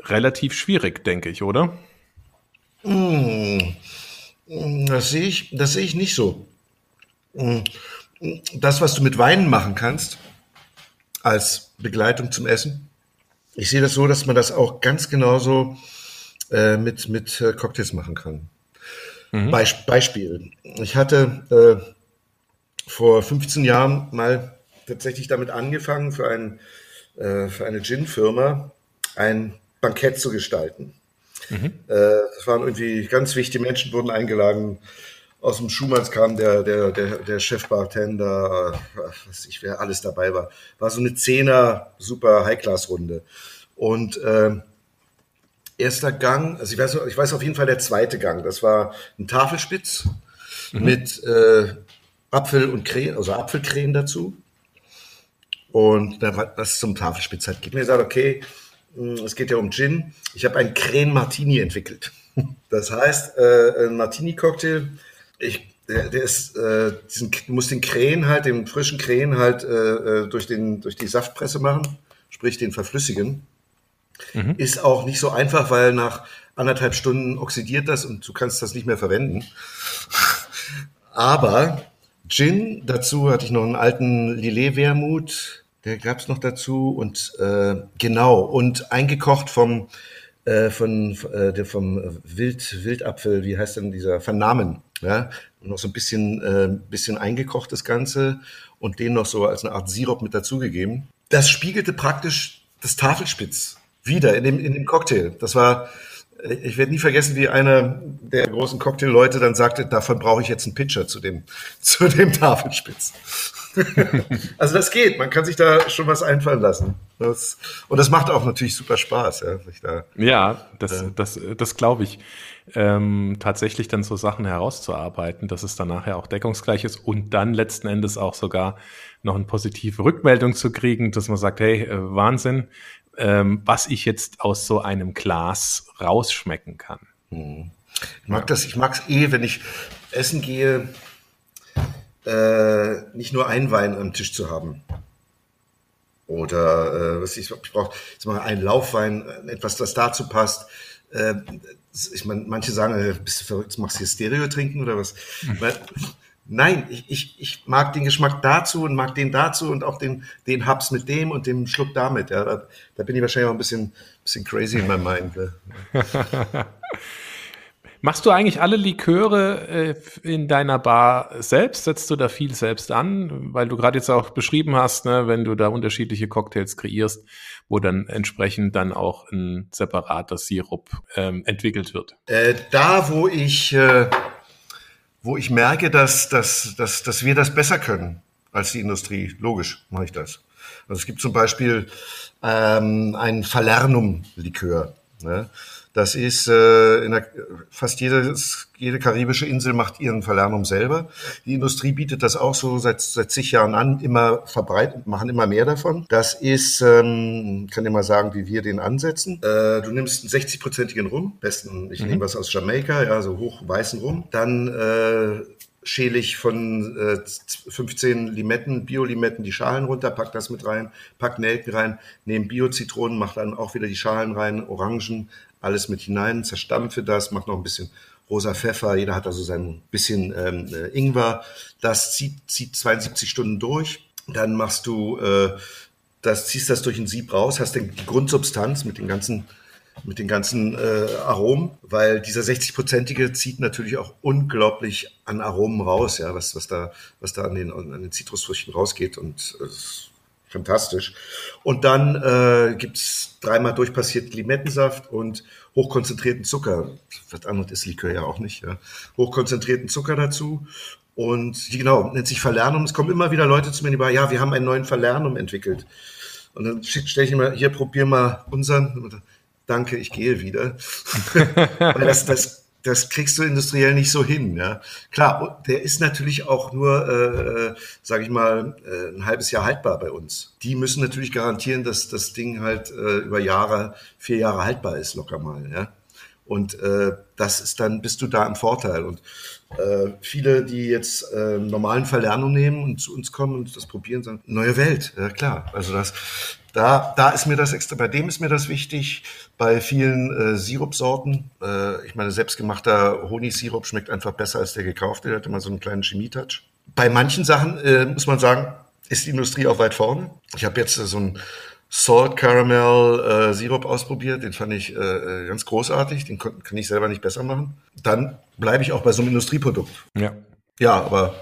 relativ schwierig, denke ich, oder? Mhm. Das sehe ich, das sehe ich nicht so. Mhm. Das, was du mit Weinen machen kannst, als Begleitung zum Essen, ich sehe das so, dass man das auch ganz genauso äh, mit, mit äh, Cocktails machen kann. Mhm. Beisp Beispiel. Ich hatte äh, vor 15 Jahren mal tatsächlich damit angefangen, für, ein, äh, für eine Gin-Firma ein Bankett zu gestalten. Mhm. Äh, es waren irgendwie ganz wichtige Menschen, wurden eingeladen. Aus dem Schumanns kam der, der, der, der Chefbartender, was ich, wer alles dabei war. War so eine Zehner, super High-Class-Runde. Und äh, erster Gang, also ich weiß, ich weiß auf jeden Fall der zweite Gang. Das war ein Tafelspitz mhm. mit äh, Apfel und Krähen, also Apfelkrähen dazu. Und was zum Tafelspitz hat gibt mir gesagt, okay, hm, es geht ja um Gin. Ich habe einen Krähen Martini entwickelt. Das heißt, äh, ein Martini-Cocktail, ich der, der ist, äh, diesen, du musst den Krähen halt, den frischen Krähen halt äh, äh, durch, den, durch die Saftpresse machen, sprich den verflüssigen. Mhm. Ist auch nicht so einfach, weil nach anderthalb Stunden oxidiert das und du kannst das nicht mehr verwenden. Aber Gin, dazu hatte ich noch einen alten Lillet-Wermut, der gab es noch dazu und äh, genau, und eingekocht vom äh, von äh, vom Wild Wildapfel, wie heißt denn dieser Vernamen, ja, noch so ein bisschen äh, bisschen eingekocht das Ganze und den noch so als eine Art Sirup mit dazugegeben. Das spiegelte praktisch das Tafelspitz wieder in dem in dem Cocktail. Das war ich werde nie vergessen, wie einer der großen Cocktailleute dann sagte, davon brauche ich jetzt einen Pitcher zu dem, zu dem Tafelspitz. also das geht, man kann sich da schon was einfallen lassen. Das, und das macht auch natürlich super Spaß. Ja, sich da, ja das, äh, das, das glaube ich. Ähm, tatsächlich dann so Sachen herauszuarbeiten, dass es dann nachher auch deckungsgleich ist und dann letzten Endes auch sogar noch eine positive Rückmeldung zu kriegen, dass man sagt, hey, äh, Wahnsinn, ähm, was ich jetzt aus so einem Glas rausschmecken kann. Hm. Ich mag das, ich mag es eh, wenn ich essen gehe, äh, nicht nur ein Wein am Tisch zu haben. Oder äh, was ich, ich brauche jetzt mal einen Laufwein, etwas, das dazu passt. Äh, ich meine, manche sagen, äh, bist du verrückt, machst du hier Stereo trinken oder was? Nein, ich, ich, ich mag den Geschmack dazu und mag den dazu und auch den, den Hubs mit dem und dem Schluck damit. Ja, da, da bin ich wahrscheinlich auch ein bisschen, bisschen crazy in meinem Mind. Ja. Machst du eigentlich alle Liköre äh, in deiner Bar selbst? Setzt du da viel selbst an? Weil du gerade jetzt auch beschrieben hast, ne, wenn du da unterschiedliche Cocktails kreierst, wo dann entsprechend dann auch ein separater Sirup ähm, entwickelt wird. Äh, da, wo ich äh, wo ich merke, dass, dass, dass, dass wir das besser können als die Industrie. Logisch mache ich das. Also es gibt zum Beispiel ähm, ein Falernum-Likör. Ne? Das ist äh, in der, fast jede, jede karibische Insel macht ihren Falernum selber. Die Industrie bietet das auch so seit seit zig Jahren an, immer verbreitet, machen immer mehr davon. Das ist, ähm, kann dir mal sagen, wie wir den ansetzen. Äh, du nimmst einen 60-prozentigen Rum, besten, ich mhm. nehme was aus Jamaika, ja, so hoch weißen Rum. Dann äh, schäle ich von äh, 15 Limetten, Bio-Limetten, die Schalen runter, pack das mit rein, pack Nelken rein, nehme Bio-Zitronen, mach dann auch wieder die Schalen rein, Orangen, alles mit hinein, zerstampfe das, mach noch ein bisschen rosa Pfeffer, jeder hat also sein bisschen ähm, äh, Ingwer. Das zieht, zieht 72 Stunden durch. Dann machst du, äh, das ziehst das durch ein Sieb raus, hast dann die Grundsubstanz mit den ganzen mit den ganzen äh, Aromen, weil dieser 60-prozentige zieht natürlich auch unglaublich an Aromen raus, ja, was, was da, was da an den, an den Zitrusfrüchten rausgeht und äh, fantastisch. Und dann äh, gibt's dreimal durchpassiert Limettensaft und hochkonzentrierten Zucker. Was anderes ist Likör ja auch nicht. Ja. Hochkonzentrierten Zucker dazu. Und genau, nennt sich Verlernum. Es kommen immer wieder Leute zu mir, die sagen, ja, wir haben einen neuen Verlernum entwickelt. Und dann stelle ich immer, hier, probier mal unseren. Danke, ich gehe wieder. Weil das, das das kriegst du industriell nicht so hin. Ja. Klar, der ist natürlich auch nur, äh, äh sage ich mal, äh, ein halbes Jahr haltbar bei uns. Die müssen natürlich garantieren, dass das Ding halt äh, über Jahre, vier Jahre haltbar ist, locker mal. Ja. Und äh, das ist dann, bist du da im Vorteil. Und äh, viele, die jetzt äh, normalen Verlernung nehmen und zu uns kommen und das probieren, sagen, neue Welt, ja klar. Also das, da, da ist mir das extra, bei dem ist mir das wichtig. Bei vielen äh, Sirupsorten, äh, ich meine, selbstgemachter Honigsirup schmeckt einfach besser als der gekaufte, der hat immer so einen kleinen Chemietouch. Bei manchen Sachen äh, muss man sagen, ist die Industrie auch weit vorne. Ich habe jetzt äh, so ein Salt Caramel äh, Sirup ausprobiert, den fand ich äh, ganz großartig, den kann, kann ich selber nicht besser machen. Dann bleibe ich auch bei so einem Industrieprodukt. Ja. Ja, aber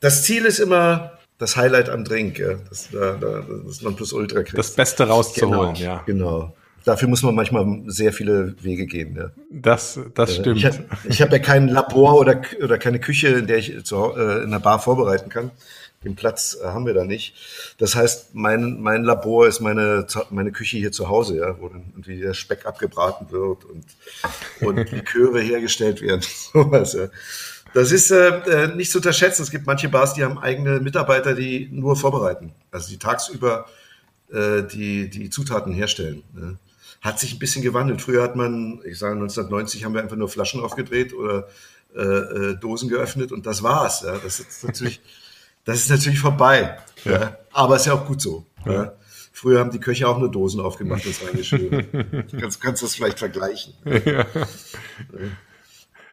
das Ziel ist immer, das Highlight am Drink, ja. das, da, da, das Nonplusultra kriegst. Das Beste rauszuholen, genau, ja. Genau. Dafür muss man manchmal sehr viele Wege gehen. Ja. Das, das äh, stimmt. Ich habe hab ja kein Labor oder, oder keine Küche, in der ich zu, äh, in der Bar vorbereiten kann. Den Platz äh, haben wir da nicht. Das heißt, mein, mein Labor ist meine, meine Küche hier zu Hause, ja, wo dann irgendwie der Speck abgebraten wird und, und Liköre hergestellt werden. Sowas, ja. Das ist äh, äh, nicht zu unterschätzen. Es gibt manche Bars, die haben eigene Mitarbeiter, die nur vorbereiten. Also die tagsüber äh, die, die Zutaten herstellen. Ne? Hat sich ein bisschen gewandelt. Früher hat man, ich sage 1990, haben wir einfach nur Flaschen aufgedreht oder äh, äh, Dosen geöffnet und das war's. Ja? Das ist natürlich, das ist natürlich vorbei. Ja. ja? Aber ist ja auch gut so. Ja. ja? Früher haben die Köche auch nur Dosen aufgemacht und reingeschrieben. du kannst, kannst das vielleicht vergleichen.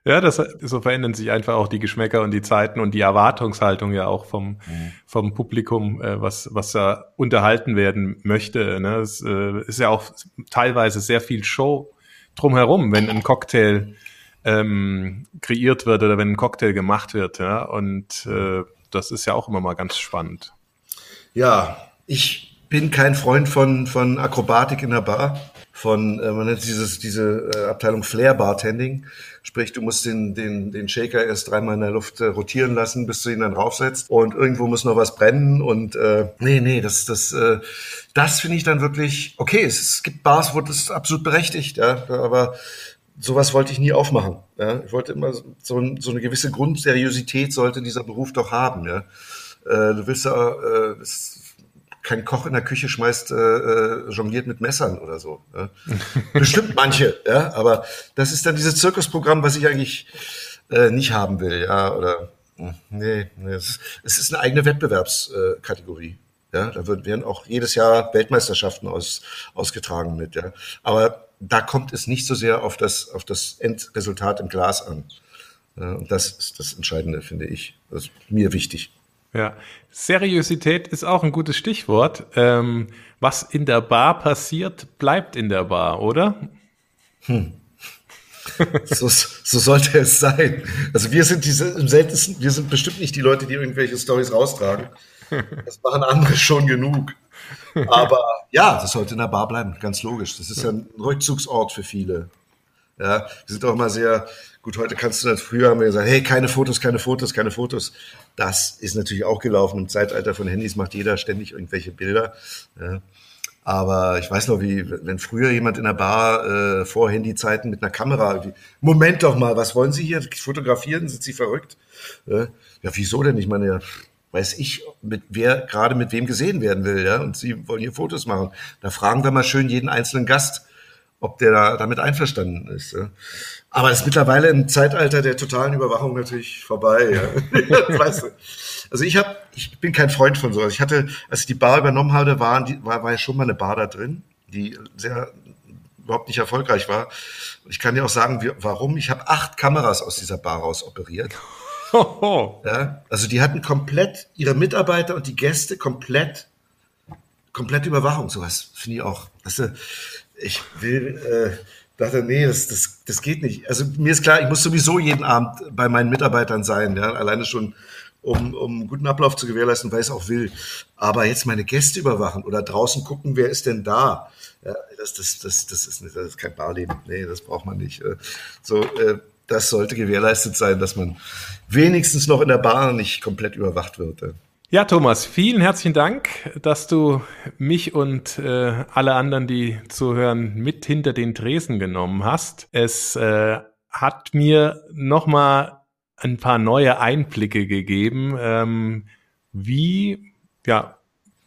Ja. Das, so verändern sich einfach auch die Geschmäcker und die Zeiten und die Erwartungshaltung ja auch vom, mhm. vom Publikum, äh, was, was da unterhalten werden möchte. Ne? Es äh, ist ja auch teilweise sehr viel Show drumherum, wenn ein Cocktail ähm, kreiert wird oder wenn ein Cocktail gemacht wird. Ja? Und äh, das ist ja auch immer mal ganz spannend. Ja, ich bin kein Freund von, von Akrobatik in der Bar von, äh, man nennt dieses, diese äh, Abteilung Flair Bartending. Sprich, du musst den, den, den Shaker erst dreimal in der Luft äh, rotieren lassen, bis du ihn dann draufsetzt. Und irgendwo muss noch was brennen. Und äh, nee, nee, das, das, äh, das finde ich dann wirklich, okay, es, es gibt Bars, wo das ist absolut berechtigt, ja, aber sowas wollte ich nie aufmachen. Ja. Ich wollte immer so, so eine gewisse Grundseriosität sollte dieser Beruf doch haben. Ja. Äh, du willst ja, äh, kein Koch in der Küche schmeißt, äh, äh, jongliert mit Messern oder so. Ja. Bestimmt manche, ja, aber das ist dann dieses Zirkusprogramm, was ich eigentlich äh, nicht haben will, ja, oder hm, nee, nee es, ist, es ist eine eigene Wettbewerbskategorie. Ja, da werden auch jedes Jahr Weltmeisterschaften aus, ausgetragen mit, ja. Aber da kommt es nicht so sehr auf das, auf das Endresultat im Glas an. Ja, und das ist das Entscheidende, finde ich. Das ist mir wichtig. Ja, Seriosität ist auch ein gutes Stichwort. Ähm, was in der Bar passiert, bleibt in der Bar, oder? Hm. so, so sollte es sein. Also wir sind diese im seltensten, wir sind bestimmt nicht die Leute, die irgendwelche Stories raustragen. Das machen andere schon genug. Aber ja, das sollte in der Bar bleiben, ganz logisch. Das ist ja ein Rückzugsort für viele. Ja, wir sind auch immer sehr, gut, heute kannst du das, früher haben wir gesagt, hey, keine Fotos, keine Fotos, keine Fotos. Das ist natürlich auch gelaufen. Im Zeitalter von Handys macht jeder ständig irgendwelche Bilder. Ja. Aber ich weiß noch, wie, wenn früher jemand in der Bar äh, vor Handyzeiten mit einer Kamera, Moment doch mal, was wollen Sie hier fotografieren? Sind Sie verrückt? Äh, ja, wieso denn? Ich meine, ja, weiß ich, mit wer gerade mit wem gesehen werden will, ja, und Sie wollen hier Fotos machen. Da fragen wir mal schön jeden einzelnen Gast, ob der da damit einverstanden ist. Ja. Aber das ist mittlerweile im Zeitalter der totalen Überwachung natürlich vorbei. Ja. weißt du. Also ich habe, ich bin kein Freund von sowas. Ich hatte, als ich die Bar übernommen habe, waren die, war, war ja schon mal eine Bar da drin, die sehr überhaupt nicht erfolgreich war. Ich kann dir auch sagen, wie, warum. Ich habe acht Kameras aus dieser Bar raus operiert. Ja, also die hatten komplett ihre Mitarbeiter und die Gäste komplett, komplett Überwachung. Sowas finde ich auch. Weißt du, ich will, äh, dachte, nee, das, das, das geht nicht. Also mir ist klar, ich muss sowieso jeden Abend bei meinen Mitarbeitern sein, ja, alleine schon, um, um guten Ablauf zu gewährleisten, weil ich es auch will. Aber jetzt meine Gäste überwachen oder draußen gucken, wer ist denn da? Ja, das, das, das, das, ist, nicht, das ist kein Barleben. Nee, das braucht man nicht. So, äh, das sollte gewährleistet sein, dass man wenigstens noch in der Bar nicht komplett überwacht wird. Ja, Thomas, vielen herzlichen Dank, dass du mich und äh, alle anderen, die zuhören, mit hinter den Tresen genommen hast. Es äh, hat mir nochmal ein paar neue Einblicke gegeben, ähm, wie, ja,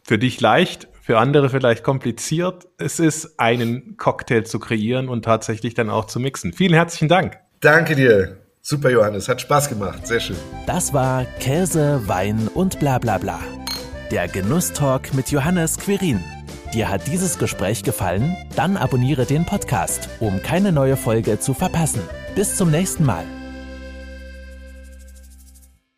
für dich leicht, für andere vielleicht kompliziert es ist, einen Cocktail zu kreieren und tatsächlich dann auch zu mixen. Vielen herzlichen Dank. Danke dir. Super, Johannes, hat Spaß gemacht. Sehr schön. Das war Käse, Wein und bla bla bla. Der Genusstalk mit Johannes Quirin. Dir hat dieses Gespräch gefallen? Dann abonniere den Podcast, um keine neue Folge zu verpassen. Bis zum nächsten Mal.